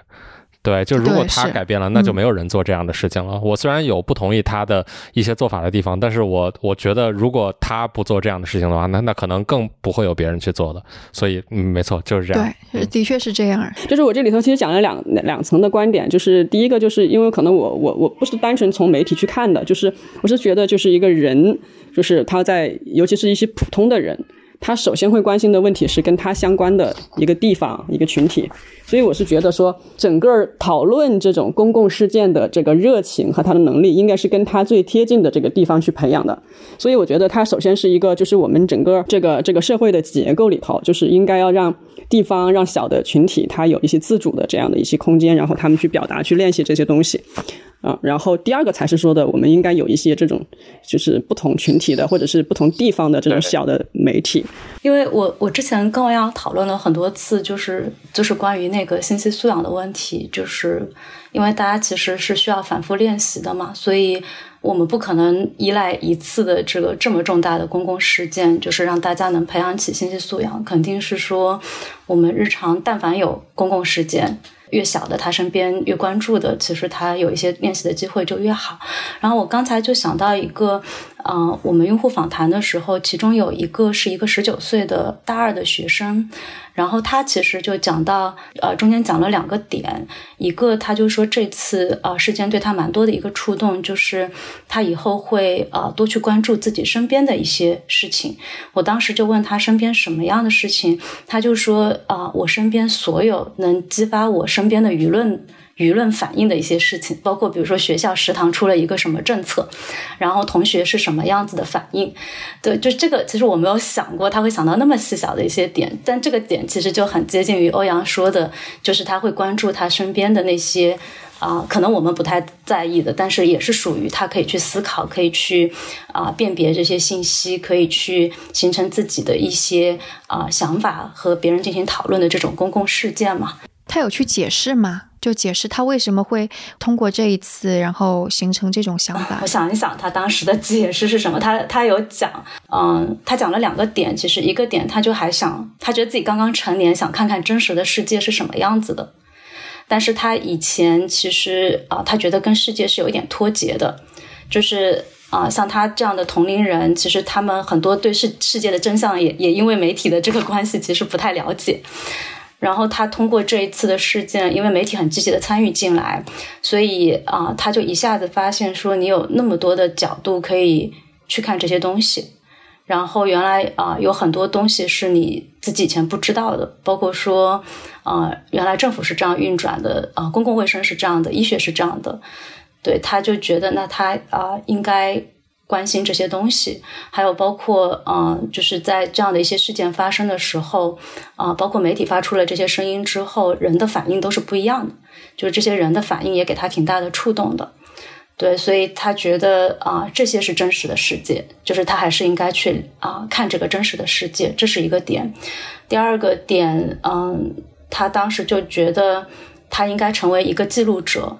S3: 对，就如果他改变了，那就
S1: 嗯
S3: 没有人做这样的事情了。我虽然有不同意他的一些做法的地方，但是我我觉得如果他不做这样的事情的话，那那可能更不会有别人去做的。所以，嗯，没错，就是这样。
S1: 对，的确是这样。
S4: 就是我这里头其实讲了两两层的观点，就是第一个就是因为可能我我我不是单纯从媒体去看的，就是我是觉得就是一个人，就是他在尤其是一些普通的人，他首先会关心的问题是跟他相关的一个地方一个群体，所以我是觉得说整个讨论这种公共事件的这个热情和他的能力，应该是跟他最贴近的这个地方去培养的。所以我觉得他首先是一个，就是我们整个这个这个社会的结构里头，就是应该要让地方、让小的群体，他有一些自主的这样的一些空间，然后他们去表达、去练习这些东西。啊，然后第二个才是说的，我们应该有一些这种，就是不同群体的或者是不同地方的这种小的媒体。
S5: 因为我我之前跟欧阳讨论了很多次，就是就是关于那个信息素养的问题，就是因为大家其实是需要反复练习的嘛，所以我们不可能依赖一次的这个这么重大的公共事件，就是让大家能培养起信息素养，肯定是说我们日常但凡有公共事件。越小的他身边越关注的，其实他有一些练习的机会就越好。然后我刚才就想到一个，呃，我们用户访谈的时候，其中有一个是一个十九岁的大二的学生，然后他其实就讲到，呃，中间讲了两个点，一个他就说这次呃事件对他蛮多的一个触动，就是他以后会呃多去关注自己身边的一些事情。我当时就问他身边什么样的事情，他就说啊、我身边所有能激发我身边的舆论。舆论反应的一些事情，包括比如说学校食堂出了一个什么政策，然后同学是什么样子的反应，对，就这个其实我没有想过他会想到那么细小的一些点，但这个点其实就很接近于欧阳说的，就是他会关注他身边的那些啊、可能我们不太在意的，但是也是属于他可以去思考，可以去啊、辨别这些信息，可以去形成自己的一些啊、想法和别人进行讨论的这种公共事件嘛。
S1: 他有去解释吗？就解释他为什么会通过这一次，然后形成这种想法。
S5: 我想一想，他当时的解释是什么？他他有讲，嗯，他讲了两个点。其实一个点，他就还想，他觉得自己刚刚成年，想看看真实的世界是什么样子的。但是他以前其实啊、他觉得跟世界是有一点脱节的，就是啊、像他这样的同龄人，其实他们很多对世世界的真相也也因为媒体的这个关系，其实不太了解。然后他通过这一次的事件，因为媒体很积极的参与进来，所以啊、他就一下子发现说，你有那么多的角度可以去看这些东西。然后原来啊、有很多东西是你自己以前不知道的，包括说啊、原来政府是这样运转的啊、公共卫生是这样的，医学是这样的。对，他就觉得那他啊、应该。关心这些东西，还有包括嗯、就是在这样的一些事件发生的时候，啊、包括媒体发出了这些声音之后，人的反应都是不一样的。就是这些人的反应也给他挺大的触动的，对，所以他觉得啊、这些是真实的世界，就是他还是应该去啊、看这个真实的世界，这是一个点。第二个点，嗯，他当时就觉得他应该成为一个记录者。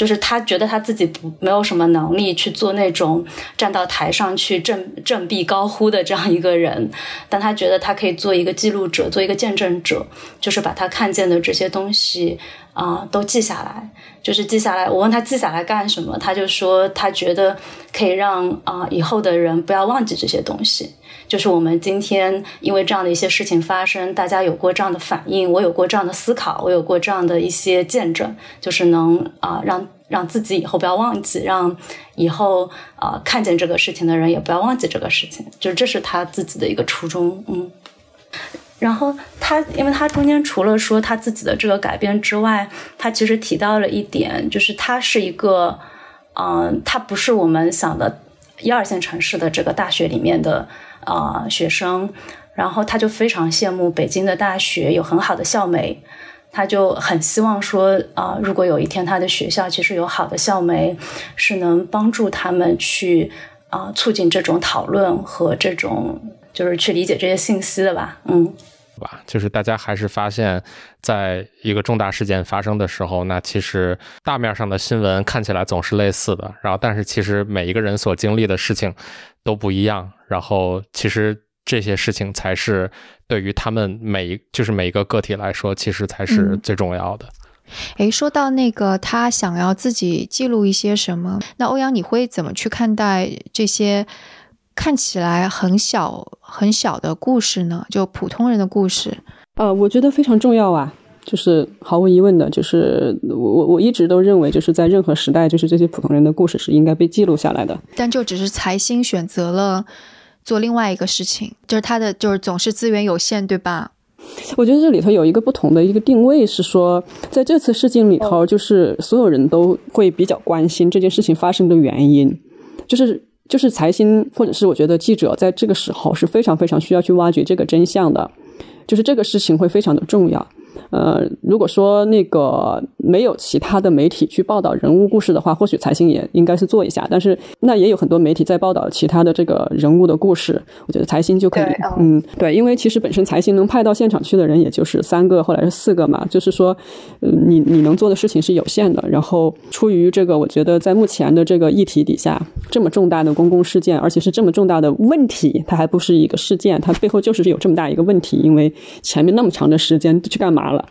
S5: 就是他觉得他自己不没有什么能力去做那种站到台上去振振臂高呼的这样一个人，但他觉得他可以做一个记录者，做一个见证者，就是把他看见的这些东西啊、都记下来，就是记下来。我问他记下来干什么，他就说他觉得可以让啊、以后的人不要忘记这些东西。就是我们今天因为这样的一些事情发生，大家有过这样的反应，我有过这样的思考，我有过这样的一些见证，就是能啊、让让自己以后不要忘记，让以后啊、看见这个事情的人也不要忘记这个事情，就这是他自己的一个初衷，嗯。然后他，因为他中间除了说他自己的这个改变之外，他其实提到了一点，就是他是一个，嗯、他不是我们想的一二线城市的这个大学里面的。啊、呃，学生，然后他就非常羡慕北京的大学有很好的校媒，他就很希望说啊、如果有一天他的学校其实有好的校媒，是能帮助他们去啊、促进这种讨论和这种就是去理解这些信息的吧，嗯。
S3: 吧，就是大家还是发现，在一个重大事件发生的时候，那其实大面上的新闻看起来总是类似的，然后但是其实每一个人所经历的事情都不一样，然后其实这些事情才是对于他们每一就是每一个个体来说，其实才是最重要的。
S1: 嗯诶，说到那个他想要自己记录一些什么，那欧阳你会怎么去看待这些看起来很小很小的故事呢？就普通人的故事？
S4: 呃，我觉得非常重要啊，就是毫无疑问的，就是我我我一直都认为，就是在任何时代，就是这些普通人的故事是应该被记录下来的。
S1: 但就只是财星选择了做另外一个事情，就是他的就是总是资源有限，对吧？
S4: 我觉得这里头有一个不同的一个定位是说，在这次事件里头，就是所有人都会比较关心这件事情发生的原因，就是就是财新或者是我觉得记者在这个时候是非常非常需要去挖掘这个真相的，就是这个事情会非常的重要。呃，如果说那个没有其他的媒体去报道人物故事的话，或许财新也应该是做一下。但是那也有很多媒体在报道其他的这个人物的故事，我觉得财新就可以，嗯，对，因为其实本身财新能派到现场去的人也就是三个，后来是四个嘛，就是说，呃，你你能做的事情是有限的。然后出于这个，我觉得在目前的这个议题底下，这么重大的公共事件，而且是这么重大的问题，它还不是一个事件，它背后就是有这么大一个问题，因为前面那么长的时间去干嘛了？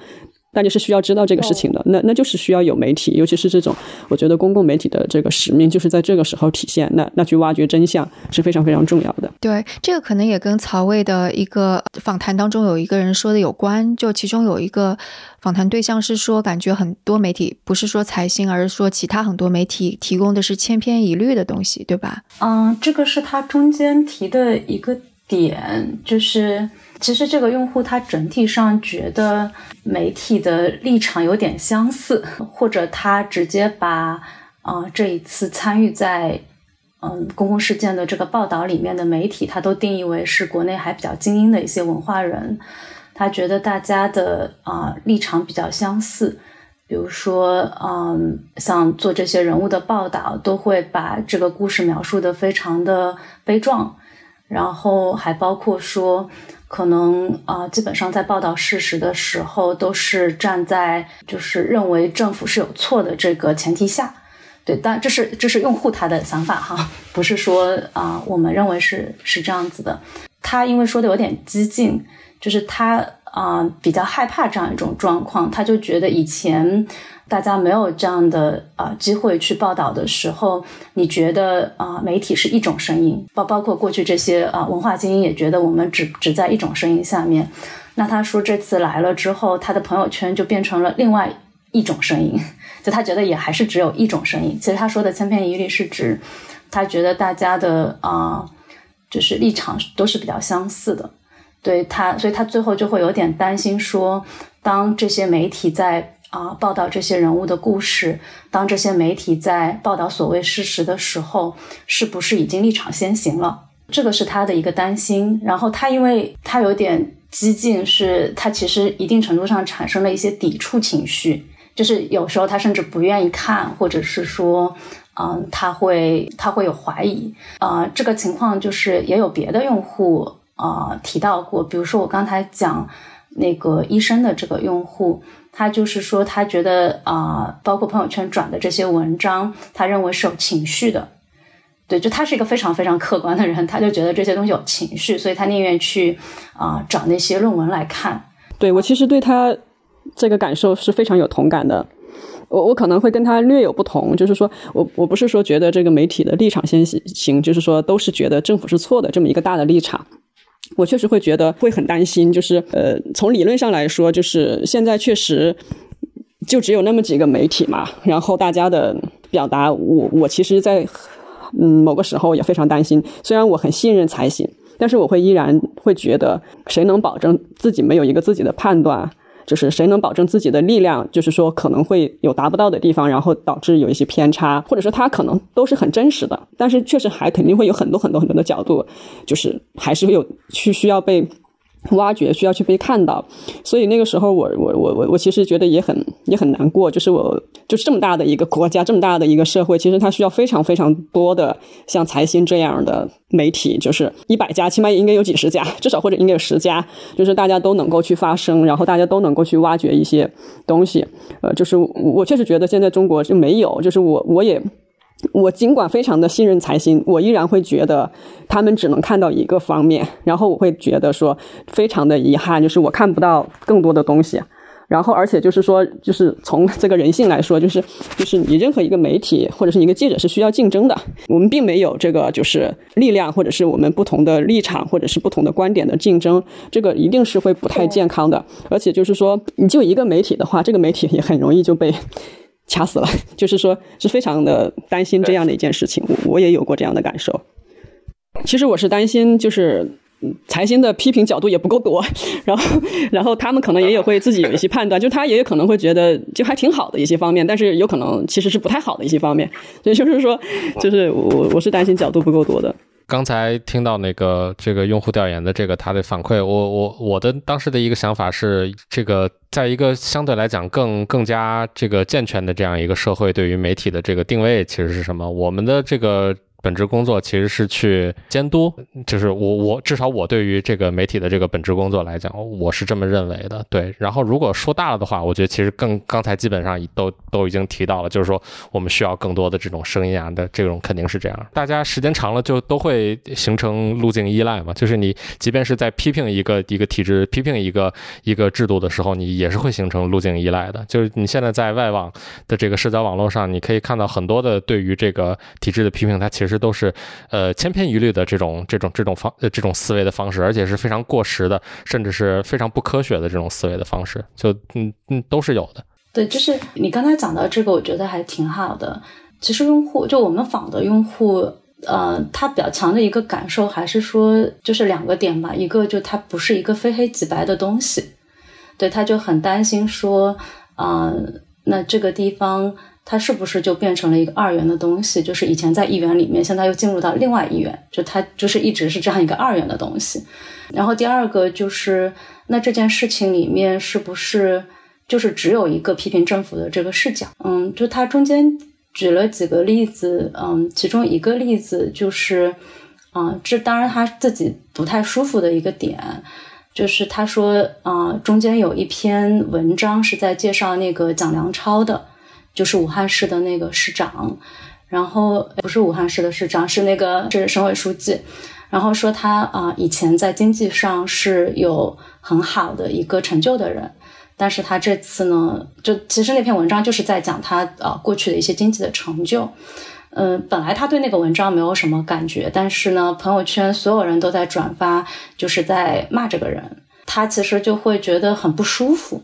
S4: 大家是需要知道这个事情的，那那就是需要有媒体，尤其是这种，我觉得公共媒体的这个使命就是在这个时候体现。那那去挖掘真相是非常非常重要的。
S1: 对，这个可能也跟曹魏的一个访谈当中有一个人说的有关，就其中有一个访谈对象是说，感觉很多媒体不是说财新，而是说其他很多媒体提供的是千篇一律的东西，对吧？
S5: 嗯，这个是他中间提的一个点，就是。其实这个用户他整体上觉得媒体的立场有点相似，或者他直接把啊这一次参与在嗯公共事件的这个报道里面的媒体，他都定义为是国内还比较精英的一些文化人。他觉得大家的啊立场比较相似，比如说嗯像做这些人物的报道，都会把这个故事描述的非常的悲壮，然后还包括说。可能啊，基本上在报道事实的时候，都是站在就是认为政府是有错的这个前提下，对，但这是这是用户他的想法哈，不是说啊，我们认为是是这样子的。他因为说的有点激进，就是他啊比较害怕这样一种状况，他就觉得以前。大家没有这样的啊机会去报道的时候，你觉得啊媒体是一种声音，包包括过去这些啊文化精英也觉得我们只只在一种声音下面。那他说这次来了之后，他的朋友圈就变成了另外一种声音，就他觉得也还是只有一种声音。其实他说的千篇一律是指他觉得大家的啊就是立场都是比较相似的，对他，所以他最后就会有点担心说，当这些媒体在。啊，报道这些人物的故事，当这些媒体在报道所谓事实的时候，是不是已经立场先行了？这个是他的一个担心。然后他因为他有点激进，是他其实一定程度上产生了一些抵触情绪，就是有时候他甚至不愿意看，或者是说，嗯，他会他会有怀疑。啊，这个情况就是也有别的用户啊提到过，比如说我刚才讲那个医生的这个用户。他就是说，他觉得啊，包括朋友圈转的这些文章，他认为是有情绪的。对，就他是一个非常非常客观的人，他就觉得这些东西有情绪，所以他宁愿去啊找那些论文来看。
S4: 对我其实对他这个感受是非常有同感的。我我可能会跟他略有不同，就是说我我不是说觉得这个媒体的立场先行，就是说都是觉得政府是错的这么一个大的立场。我确实会觉得会很担心，就是呃，从理论上来说，就是现在确实就只有那么几个媒体嘛，然后大家的表达，我我其实，在嗯某个时候也非常担心。虽然我很信任才行，但是我会依然会觉得，谁能保证自己没有一个自己的判断？就是谁能保证自己的力量，就是说可能会有达不到的地方，然后导致有一些偏差，或者说他可能都是很真实的，但是确实还肯定会有很多很多很多的角度，就是还是会有去需要被。挖掘需要去被看到，所以那个时候我我我我我其实觉得也很也很难过，就是我就是这么大的一个国家，这么大的一个社会，其实它需要非常非常多的像财新这样的媒体，就是一百家，起码也应该有几十家，至少或者应该有十家，就是大家都能够去发声，然后大家都能够去挖掘一些东西。呃，就是我确实觉得现在中国就没有，就是我我也。我尽管非常的信任财新，我依然会觉得他们只能看到一个方面，然后我会觉得说非常的遗憾，就是我看不到更多的东西。然后，而且就是说，就是从这个人性来说，就是就是你任何一个媒体或者是一个记者是需要竞争的。我们并没有这个就是力量，或者是我们不同的立场或者是不同的观点的竞争，这个一定是会不太健康的。而且就是说，你就一个媒体的话，这个媒体也很容易就被掐死了。就是说，是非常的担心这样的一件事情。我也有过这样的感受。其实我是担心，就是。财新的批评角度也不够多，然后，然后他们可能也有会自己有一些判断，就他也有可能会觉得就还挺好的一些方面，但是有可能其实是不太好的一些方面，所以就是说，就是我我是担心角度不够多的。
S3: 刚才听到那个这个用户调研的这个他的反馈，我我我的当时的一个想法是，这个在一个相对来讲更更加这个健全的这样一个社会，对于媒体的这个定位其实是什么？我们的这个。本职工作其实是去监督，就是我我至少我对于这个媒体的这个本职工作来讲，我是这么认为的。对，然后如果说大了的话，我觉得其实更刚才基本上都都已经提到了，就是说我们需要更多的这种声音啊的这种肯定是这样。大家时间长了就都会形成路径依赖嘛，就是你即便是在批评一个一个体制、批评一个一个制度的时候，你也是会形成路径依赖的。就是你现在在外网的这个社交网络上，你可以看到很多的对于这个体制的批评，它其实。其实都是呃千篇一律的这种这种这种方呃这种思维的方式，而且是非常过时的，甚至是非常不科学的这种思维的方式，就嗯嗯都是有的。
S5: 对，就是你刚才讲到这个，我觉得还挺好的。其实用户就我们访的用户，呃，他比较强的一个感受还是说，就是两个点吧，一个就它不是一个非黑即白的东西，对，他就很担心说，啊，那这个地方。它是不是就变成了一个二元的东西？就是以前在一元里面，现在又进入到另外一元，就它就是一直是这样一个二元的东西。然后第二个就是，那这件事情里面是不是就是只有一个批评政府的这个视角？嗯，就他中间举了几个例子，嗯，其中一个例子就是，啊，这当然他自己不太舒服的一个点，就是他说，啊，中间有一篇文章是在介绍那个蒋梁超的。就是武汉市的那个市长，然后不是武汉市的市长，是那个是省委书记，然后说他啊以前在经济上是有很好的一个成就的人，但是他这次呢，就其实那篇文章就是在讲他啊过去的一些经济的成就，嗯，本来他对那个文章没有什么感觉，但是呢，朋友圈所有人都在转发，就是在骂这个人，他其实就会觉得很不舒服。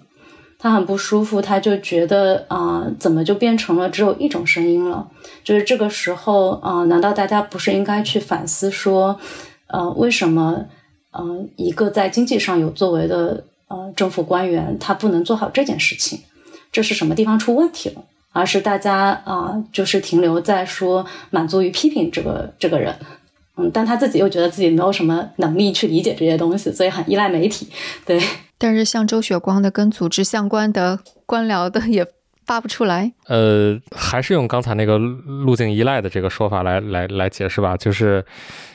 S5: 他很不舒服，他就觉得啊，怎么就变成了只有一种声音了？就是这个时候啊，难道大家不是应该去反思说，呃，为什么嗯，一个在经济上有作为的呃政府官员，他不能做好这件事情？这是什么地方出问题了？而是大家啊，就是停留在说满足于批评这个这个人，嗯，但他自己又觉得自己没有什么能力去理解这些东西，所以很依赖媒体，对。
S1: 但是像周雪光的跟组织相关的官僚的也发不出来。
S3: 呃，还是用刚才那个路径依赖的这个说法来来来解释吧。就是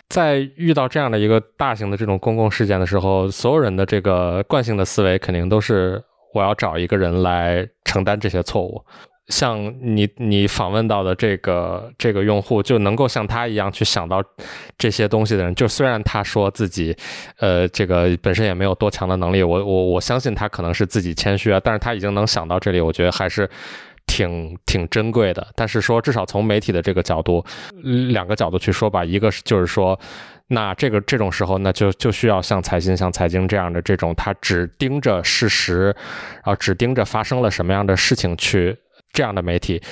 S3: 在遇到这样的一个大型的这种公共事件的时候，所有人的这个惯性的思维肯定都是我要找一个人来承担这些错误。像你你访问到的这个这个用户，就能够像他一样去想到这些东西的人，就虽然他说自己，呃，这个本身也没有多强的能力，我我我相信他可能是自己谦虚啊，但是他已经能想到这里，我觉得还是挺挺珍贵的。但是说至少从媒体的这个角度，两个角度去说吧，一个是就是说，那这个这种时候，那就就需要像财新、像财经这样的这种，他只盯着事实，然后只盯着发生了什么样的事情去。这样的媒体，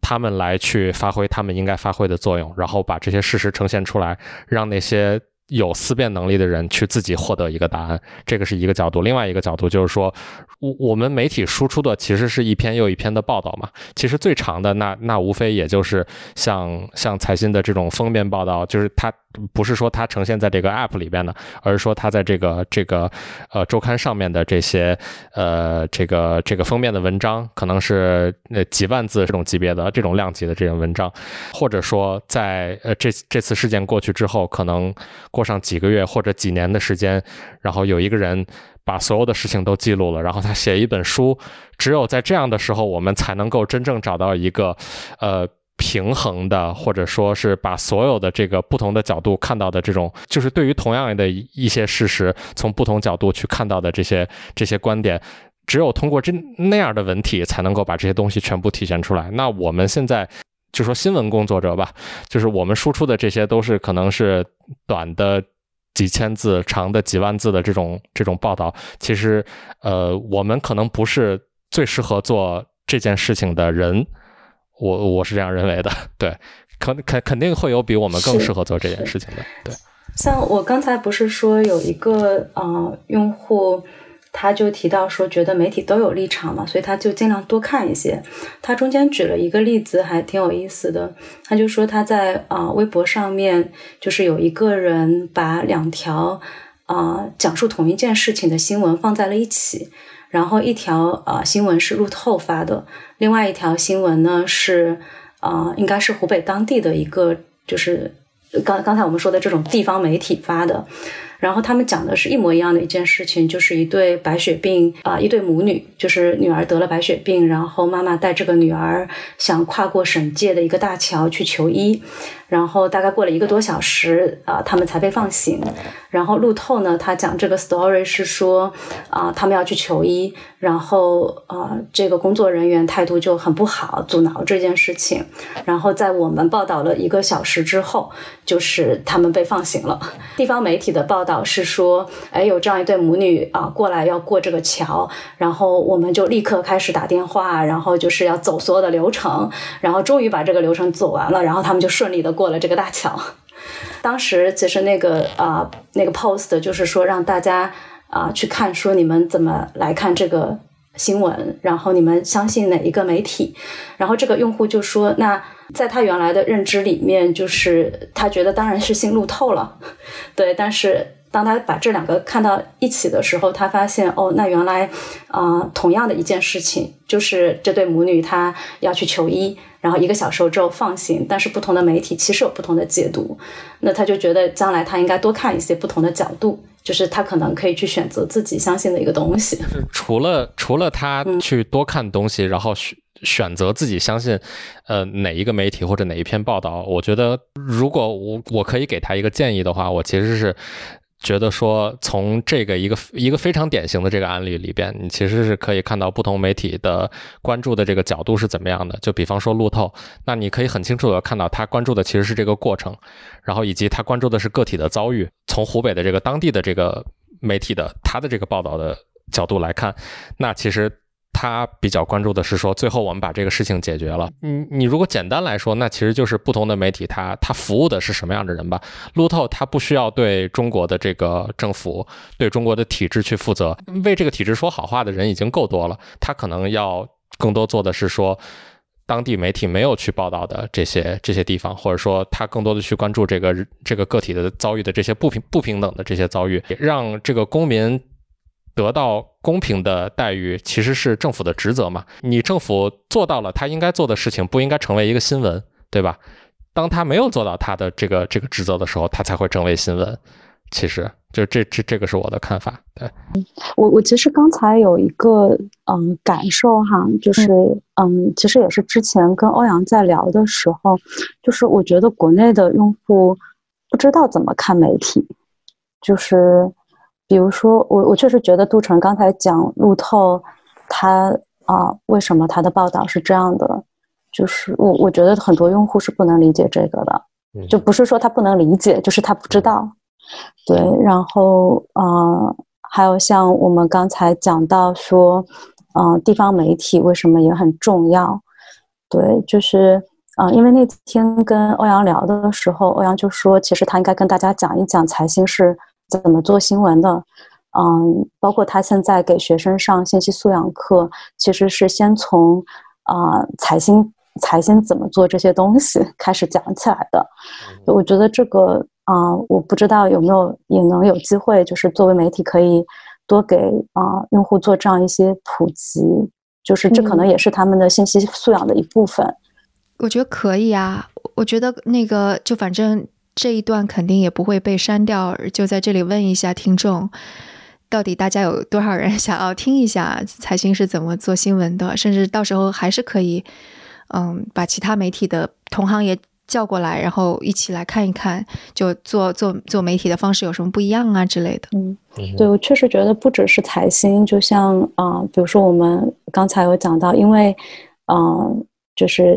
S3: 他们来去发挥他们应该发挥的作用，然后把这些事实呈现出来，让那些。有思辨能力的人去自己获得一个答案，这个是一个角度。另外一个角度就是说，我我们媒体输出的其实是一篇又一篇的报道嘛。其实最长的那那无非也就是像像财新的这种封面报道，就是它不是说它呈现在这个 app 里边的，而是说它在这个这个呃周刊上面的这些呃这个这个封面的文章，可能是呃几万字这种级别的这种量级的这种文章，或者说在呃这这次事件过去之后，可能。过上几个月或者几年的时间，然后有一个人把所有的事情都记录了，然后他写一本书。只有在这样的时候，我们才能够真正找到一个，呃，平衡的，或者说是把所有的这个不同的角度看到的这种，就是对于同样的一些事实，从不同角度去看到的这些这些观点。只有通过这那样的文体，才能够把这些东西全部体现出来。那我们现在就说新闻工作者吧，就是我们输出的这些都是可能是短的几千字、长的几万字的这种这种报道。其实，呃，我们可能不是最适合做这件事情的人。我我是这样认为的。对，肯肯肯定会有比我们更适合做这件事情的。对，
S5: 像我刚才不是说有一个啊用户。他就提到说，觉得媒体都有立场嘛，所以他就尽量多看一些。他中间举了一个例子，还挺有意思的。他就说他在啊微博上面，就是有一个人把两条啊讲述同一件事情的新闻放在了一起，然后一条啊新闻是路透发的，另外一条新闻呢是啊应该是湖北当地的一个，就是刚刚才我们说的这种地方媒体发的。然后他们讲的是一模一样的一件事情，就是一对白血病啊，一对母女，就是女儿得了白血病，然后妈妈带这个女儿想跨过省界的一个大桥去求医。然后大概过了一个多小时啊，他们才被放行。然后路透呢，他讲这个 story 是说啊，他们要去求医，然后啊，这个工作人员态度就很不好，阻挠这件事情。然后在我们报道了一个小时之后，就是他们被放行了。地方媒体的报道是说，哎，有这样一对母女啊，过来要过这个桥，然后我们就立刻开始打电话，然后就是要走所有的流程，然后终于把这个流程走完了，然后他们就顺利的。过了这个大桥，当时其实那个啊那个 post 就是说让大家啊去看说你们怎么来看这个新闻，然后你们相信哪一个媒体？然后这个用户就说，那在他原来的认知里面，就是他觉得当然是信路透了，对，但是。当他把这两个看到一起的时候，他发现哦，那原来啊，同样的一件事情，就是这对母女她要去求医，然后一个小时之后放行，但是不同的媒体其实有不同的解读。那他就觉得将来他应该多看一些不同的角度，就是他可能可以去选择自己相信的一个东西。
S3: 就 是除了除了他去多看东西，然后选选择自己相信呃哪一个媒体或者哪一篇报道，我觉得如果我我可以给他一个建议的话，我其实是。觉得说，从这个一个一个非常典型的这个案例里边，你其实是可以看到不同媒体的关注的这个角度是怎么样的。就比方说路透，那你可以很清楚的看到他关注的其实是这个过程，然后以及他关注的是个体的遭遇。从湖北的这个当地的这个媒体的他的这个报道的角度来看，那其实。他比较关注的是说，最后我们把这个事情解决了。你你如果简单来说，那其实就是不同的媒体，它它服务的是什么样的人吧。路透它不需要对中国的这个政府、对中国的体制去负责，为这个体制说好话的人已经够多了。他可能要更多做的是说，当地媒体没有去报道的这些这些地方，或者说他更多的去关注这个这个个体的遭遇的这些不平不平等的这些遭遇，让这个公民。得到公平的待遇其实是政府的职责嘛？你政府做到了他应该做的事情，不应该成为一个新闻，对吧？当他没有做到他的这个这个职责的时候，他才会成为新闻。其实就这这这个是我的看法。对，
S6: 我我其实刚才有一个嗯感受哈，就是嗯，其实也是之前跟欧阳在聊的时候，就是我觉得国内的用户不知道怎么看媒体，就是。比如说，我我确实觉得杜成刚才讲路透，他啊，为什么他的报道是这样的？就是我我觉得很多用户是不能理解这个的，就不是说他不能理解，就是他不知道。对，然后呃，还有像我们刚才讲到说，嗯，地方媒体为什么也很重要？对，就是啊，因为那天跟欧阳聊的时候，欧阳就说，其实他应该跟大家讲一讲财新是。怎么做新闻的？嗯，包括他现在给学生上信息素养课，其实是先从啊财新财新怎么做这些东西开始讲起来的。我觉得这个啊，我不知道有没有也能有机会，就是作为媒体可以多给啊用户做这样一些普及，就是这可能也是他们的信息素养的一部分。
S1: 我觉得可以啊，我觉得那个就反正。这一段肯定也不会被删掉，就在这里问一下听众，到底大家有多少人想要听一下财经是怎么做新闻的？甚至到时候还是可以，嗯，把其他媒体的同行也叫过来，然后一起来看一看，就做做做媒体的方式有什么不一样啊之类的。
S6: 嗯，对我确实觉得不只是财新，就像啊，比如说我们刚才有讲到，因为嗯，就是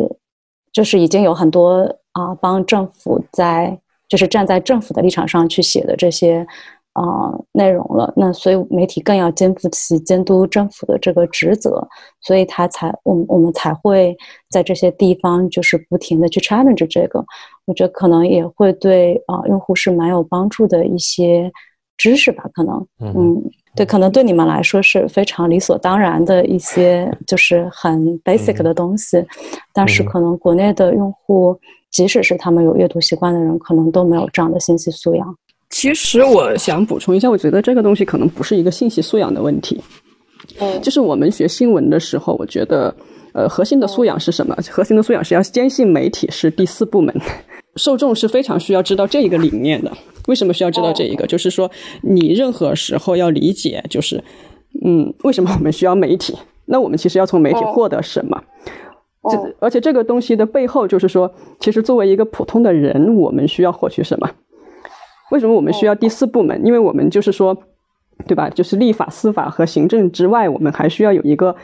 S6: 就是已经有很多啊，帮政府在就是站在政府的立场上去写的这些。啊，内容了，那所以媒体更要肩负起监督政府的这个职责，所以他才，我们我们才会在这些地方就是不停的去 challenge 这个，我觉得可能也会对啊用户是蛮有帮助的一些知识吧，可能，嗯，对，可能对你们来说是非常理所当然的一些就是很 basic 的东西，但是可能国内的用户，即使是他们有阅读习惯的人，可能都没有这样的信息素养。
S4: 其实我想补充一下，我觉得这个东西可能不是一个信息素养的问题。嗯，就是我们学新闻的时候，我觉得，呃，核心的素养是什么？核心的素养是要坚信媒体是第四部门，受众是非常需要知道这一个理念的。为什么需要知道这一个？就是说，你任何时候要理解，就是，嗯，为什么我们需要媒体？那我们其实要从媒体获得什么？这而且这个东西的背后，就是说，其实作为一个普通的人，我们需要获取什么？为什么我们需要第四部门？因为我们就是说，对吧？就是立法、司法和行政之外，我们还需要有一个，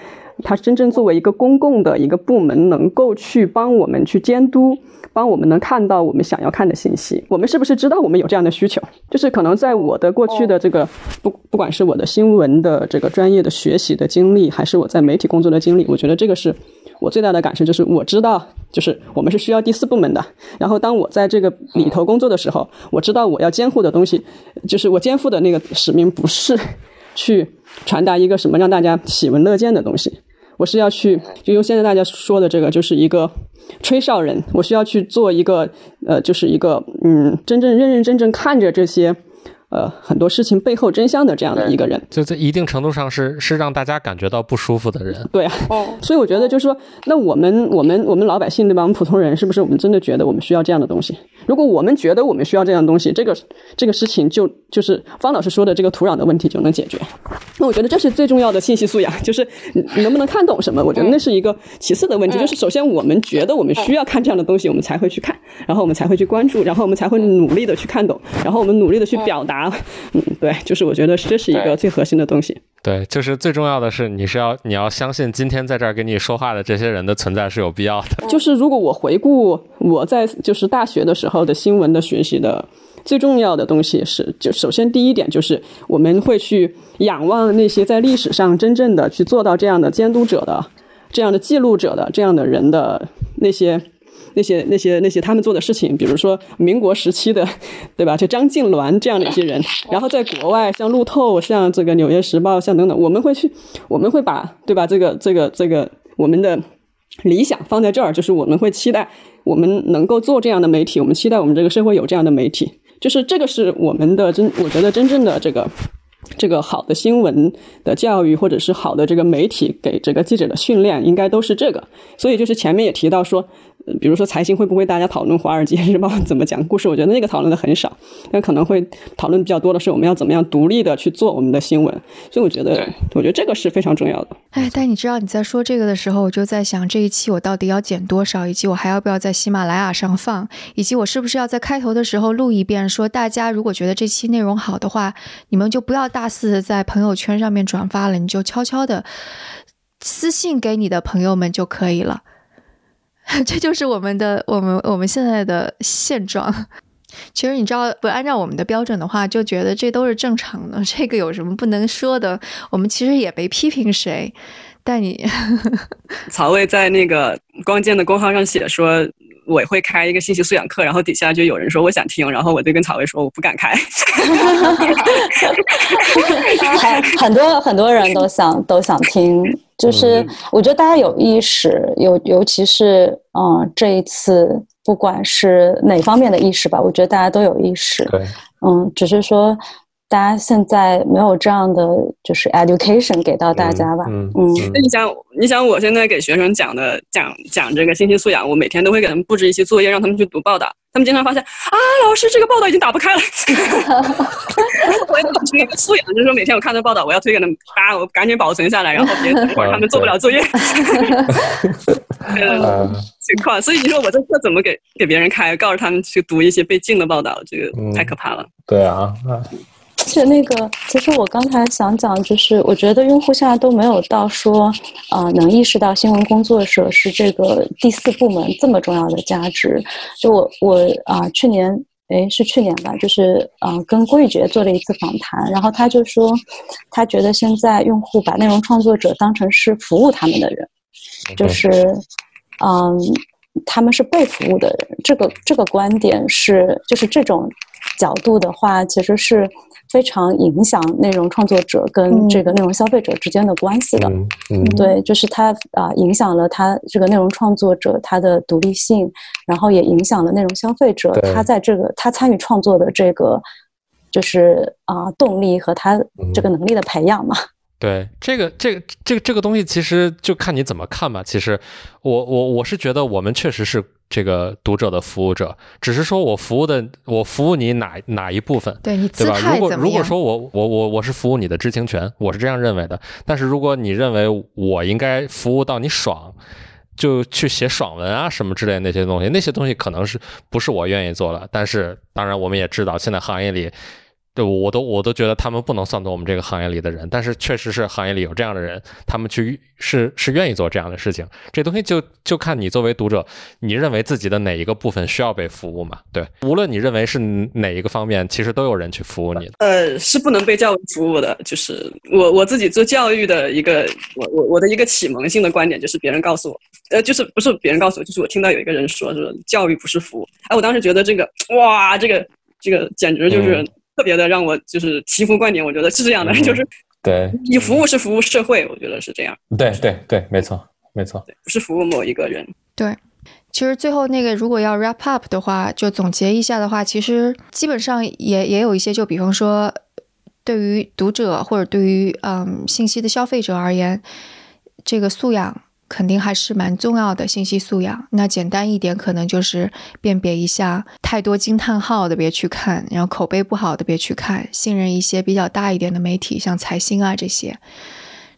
S4: 它真正作为一个公共的一个部门，能够去帮我们去监督，帮我们能看到我们想要看的信息。我们是不是知道我们有这样的需求？就是可能在我的过去的这个不，不管是我的新闻的这个专业的学习的经历，还是我在媒体工作的经历，我觉得这个是。我最大的感受就是，我知道，就是我们是需要第四部门的。然后，当我在这个里头工作的时候，我知道我要监护的东西，就是我肩负的那个使命，不是去传达一个什么让大家喜闻乐见的东西，我是要去，就用现在大家说的这个，就是一个吹哨人。我需要去做一个，呃，就是一个，嗯，真正认认真真看着这些。呃，很多事情背后真相的这样的一个人，
S3: 就在一定程度上是是让大家感觉到不舒服的人。
S4: 对啊，所以我觉得就是说，那我们我们我们老百姓对吧？我们普通人是不是我们真的觉得我们需要这样的东西？如果我们觉得我们需要这样的东西，这个这个事情就就是方老师说的这个土壤的问题就能解决。那我觉得这是最重要的信息素养，就是你能不能看懂什么？我觉得那是一个其次的问题。就是首先我们觉得我们需要看这样的东西，我们才会去看，然后我们才会去关注，然后我们才会努力的去看懂，然后我们努力的去表达。啊，嗯，对，就是我觉得这是一个最核心的东西。
S3: 对，就是最重要的是，你是要你要相信今天在这儿跟你说话的这些人的存在是有必要的。
S4: 就是如果我回顾我在就是大学的时候的新闻的学习的最重要的东西是，就首先第一点就是我们会去仰望那些在历史上真正的去做到这样的监督者的、这样的记录者的这样的人的那些。那些那些那些他们做的事情，比如说民国时期的，对吧？就张敬鸾这样的一些人，然后在国外像路透、像这个纽约时报、像等等，我们会去，我们会把，对吧？这个这个这个我们的理想放在这儿，就是我们会期待我们能够做这样的媒体，我们期待我们这个社会有这样的媒体，就是这个是我们的真，我觉得真正的这个。这个好的新闻的教育，或者是好的这个媒体给这个记者的训练，应该都是这个。所以就是前面也提到说，比如说财经会不会大家讨论《华尔街日报》怎么讲故事？我觉得那个讨论的很少，那可能会讨论比较多的是我们要怎么样独立的去做我们的新闻。所以我觉得，我觉得这个是非常重要的。
S1: 哎，但你知道你在说这个的时候，我就在想这一期我到底要剪多少，以及我还要不要在喜马拉雅上放，以及我是不是要在开头的时候录一遍，说大家如果觉得这期内容好的话，你们就不要。大大肆的在朋友圈上面转发了，你就悄悄的私信给你的朋友们就可以了。这就是我们的我们我们现在的现状。其实你知道，不按照我们的标准的话，就觉得这都是正常的。这个有什么不能说的？我们其实也没批评谁。但你
S7: 曹魏在那个光剑的公号上写说。我会开一个信息素养课，然后底下就有人说我想听，然后我就跟草薇说我不敢开。
S6: 很多很多人都想都想听，就是我觉得大家有意识，尤尤其是嗯这一次，不管是哪方面的意识吧，我觉得大家都有意识。
S3: 对，
S6: 嗯，只是说。大家现在没有这样的就是 education 给到大家吧？嗯，嗯
S7: 那你想，你想我现在给学生讲的讲讲这个信息素养，我每天都会给他们布置一些作业，让他们去读报道。他们经常发现啊，老师这个报道已经打不开了。我要保持一个素养，就是说每天我看到报道，我要推给他们，啊，我赶紧保存下来，然后别等会儿他们做不了作业。情况。所以你说我这课怎么给给别人开？告诉他们去读一些被禁的报道，这个太可怕了。
S3: 对啊，
S6: 而且那个，其实我刚才想讲，就是我觉得用户现在都没有到说，呃，能意识到新闻工作者是这个第四部门这么重要的价值。就我我啊，去年哎是去年吧，就是啊跟郭玉杰做了一次访谈，然后他就说，他觉得现在用户把内容创作者当成是服务他们的人，就是嗯，他们是被服务的人。这个这个观点是，就是这种角度的话，其实是。非常影响内容创作者跟这个内容消费者之间的关系的，
S3: 嗯，
S6: 对，就是它啊，影响了他这个内容创作者他的独立性，然后也影响了内容消费者他在这个他参与创作的这个就是啊动力和他这个能力的培养嘛。
S3: 对，这个这个这个这个东西其实就看你怎么看吧。其实我我我是觉得我们确实是。这个读者的服务者，只是说我服务的，我服务你哪哪一部分，
S1: 对你
S3: 对吧？如果如果说我我我我是服务你的知情权，我是这样认为的。但是如果你认为我应该服务到你爽，就去写爽文啊什么之类的那些东西，那些东西可能是不是我愿意做的。但是当然，我们也知道现在行业里。对，我都我都觉得他们不能算作我们这个行业里的人，但是确实是行业里有这样的人，他们去是是愿意做这样的事情。这东西就就看你作为读者，你认为自己的哪一个部分需要被服务嘛？对，无论你认为是哪一个方面，其实都有人去服务你。
S7: 呃，是不能被教育服务的。就是我我自己做教育的一个，我我我的一个启蒙性的观点就是别人告诉我，呃，就是不是别人告诉我，就是我听到有一个人说，说教育不是服务。哎，我当时觉得这个哇，这个这个简直就是。特别的让我就是醍醐灌顶，我觉得是这样的，就是
S3: 对，
S7: 你服务是服务社会，我觉得是这样。
S3: 对对对，没错没错，
S7: 不是服务某一个人。
S1: 对，其实最后那个如果要 wrap up 的话，就总结一下的话，其实基本上也也有一些，就比方说，对于读者或者对于嗯信息的消费者而言，这个素养。肯定还是蛮重要的信息素养。那简单一点，可能就是辨别一下太多惊叹号的别去看，然后口碑不好的别去看，信任一些比较大一点的媒体，像财新啊这些。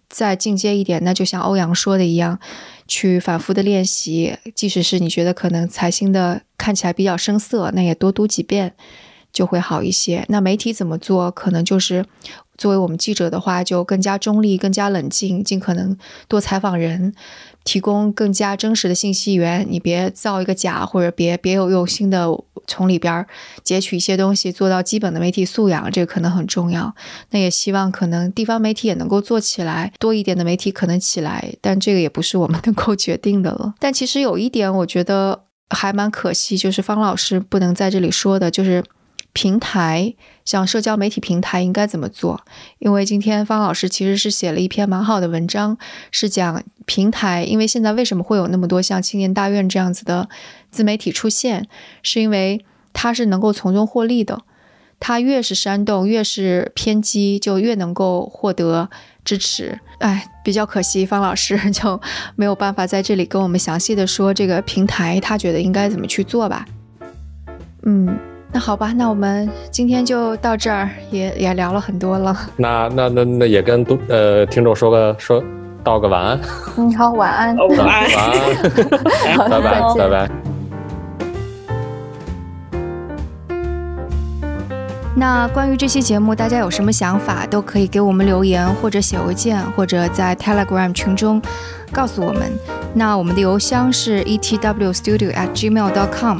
S1: 再进阶一点，那就像欧阳说的一样，去反复的练习，即使是你觉得可能财新的看起来比较生涩，那也多读几遍就会好一些。那媒体怎么做？可能就是。作为我们记者的话，就更加中立、更加冷静，尽可能多采访人，提供更加真实的信息源。你别造一个假，或者别别有用心的从里边截取一些东西，做到基本的媒体素养，这个可能很重要。那也希望可能地方媒体也能够做起来，多一点的媒体可能起来，但这个也不是我们 能够决定的了。但其实有一点，我觉得还蛮可惜，就是方老师不能在这里说的，就是平台。像社交媒体平台应该怎么做？因为今天方老师其实是写了一篇蛮好的文章，是讲平台。因为现在为什么会有那么多像青年大院这样子的自媒体出现，是因为它是能够从中获利的。它越是煽动，越是偏激，就越能够获得支持。哎，比较可惜，方老师就没有办法在这里跟我们详细的说这个平台他觉得应该怎么去做吧。嗯。那好吧，那我们今天就到这儿，也也聊了很多了。
S3: 那那那那也跟都呃听众说个说道个晚安。
S1: 嗯，好，晚安。
S7: 晚安。
S3: 晚安。拜拜拜拜。
S1: 那关于这期节目，大家有什么想法，都可以给我们留言，或者写邮件，或者在 Telegram 群中告诉我们。那我们的邮箱是 etwstudio@gmail.com。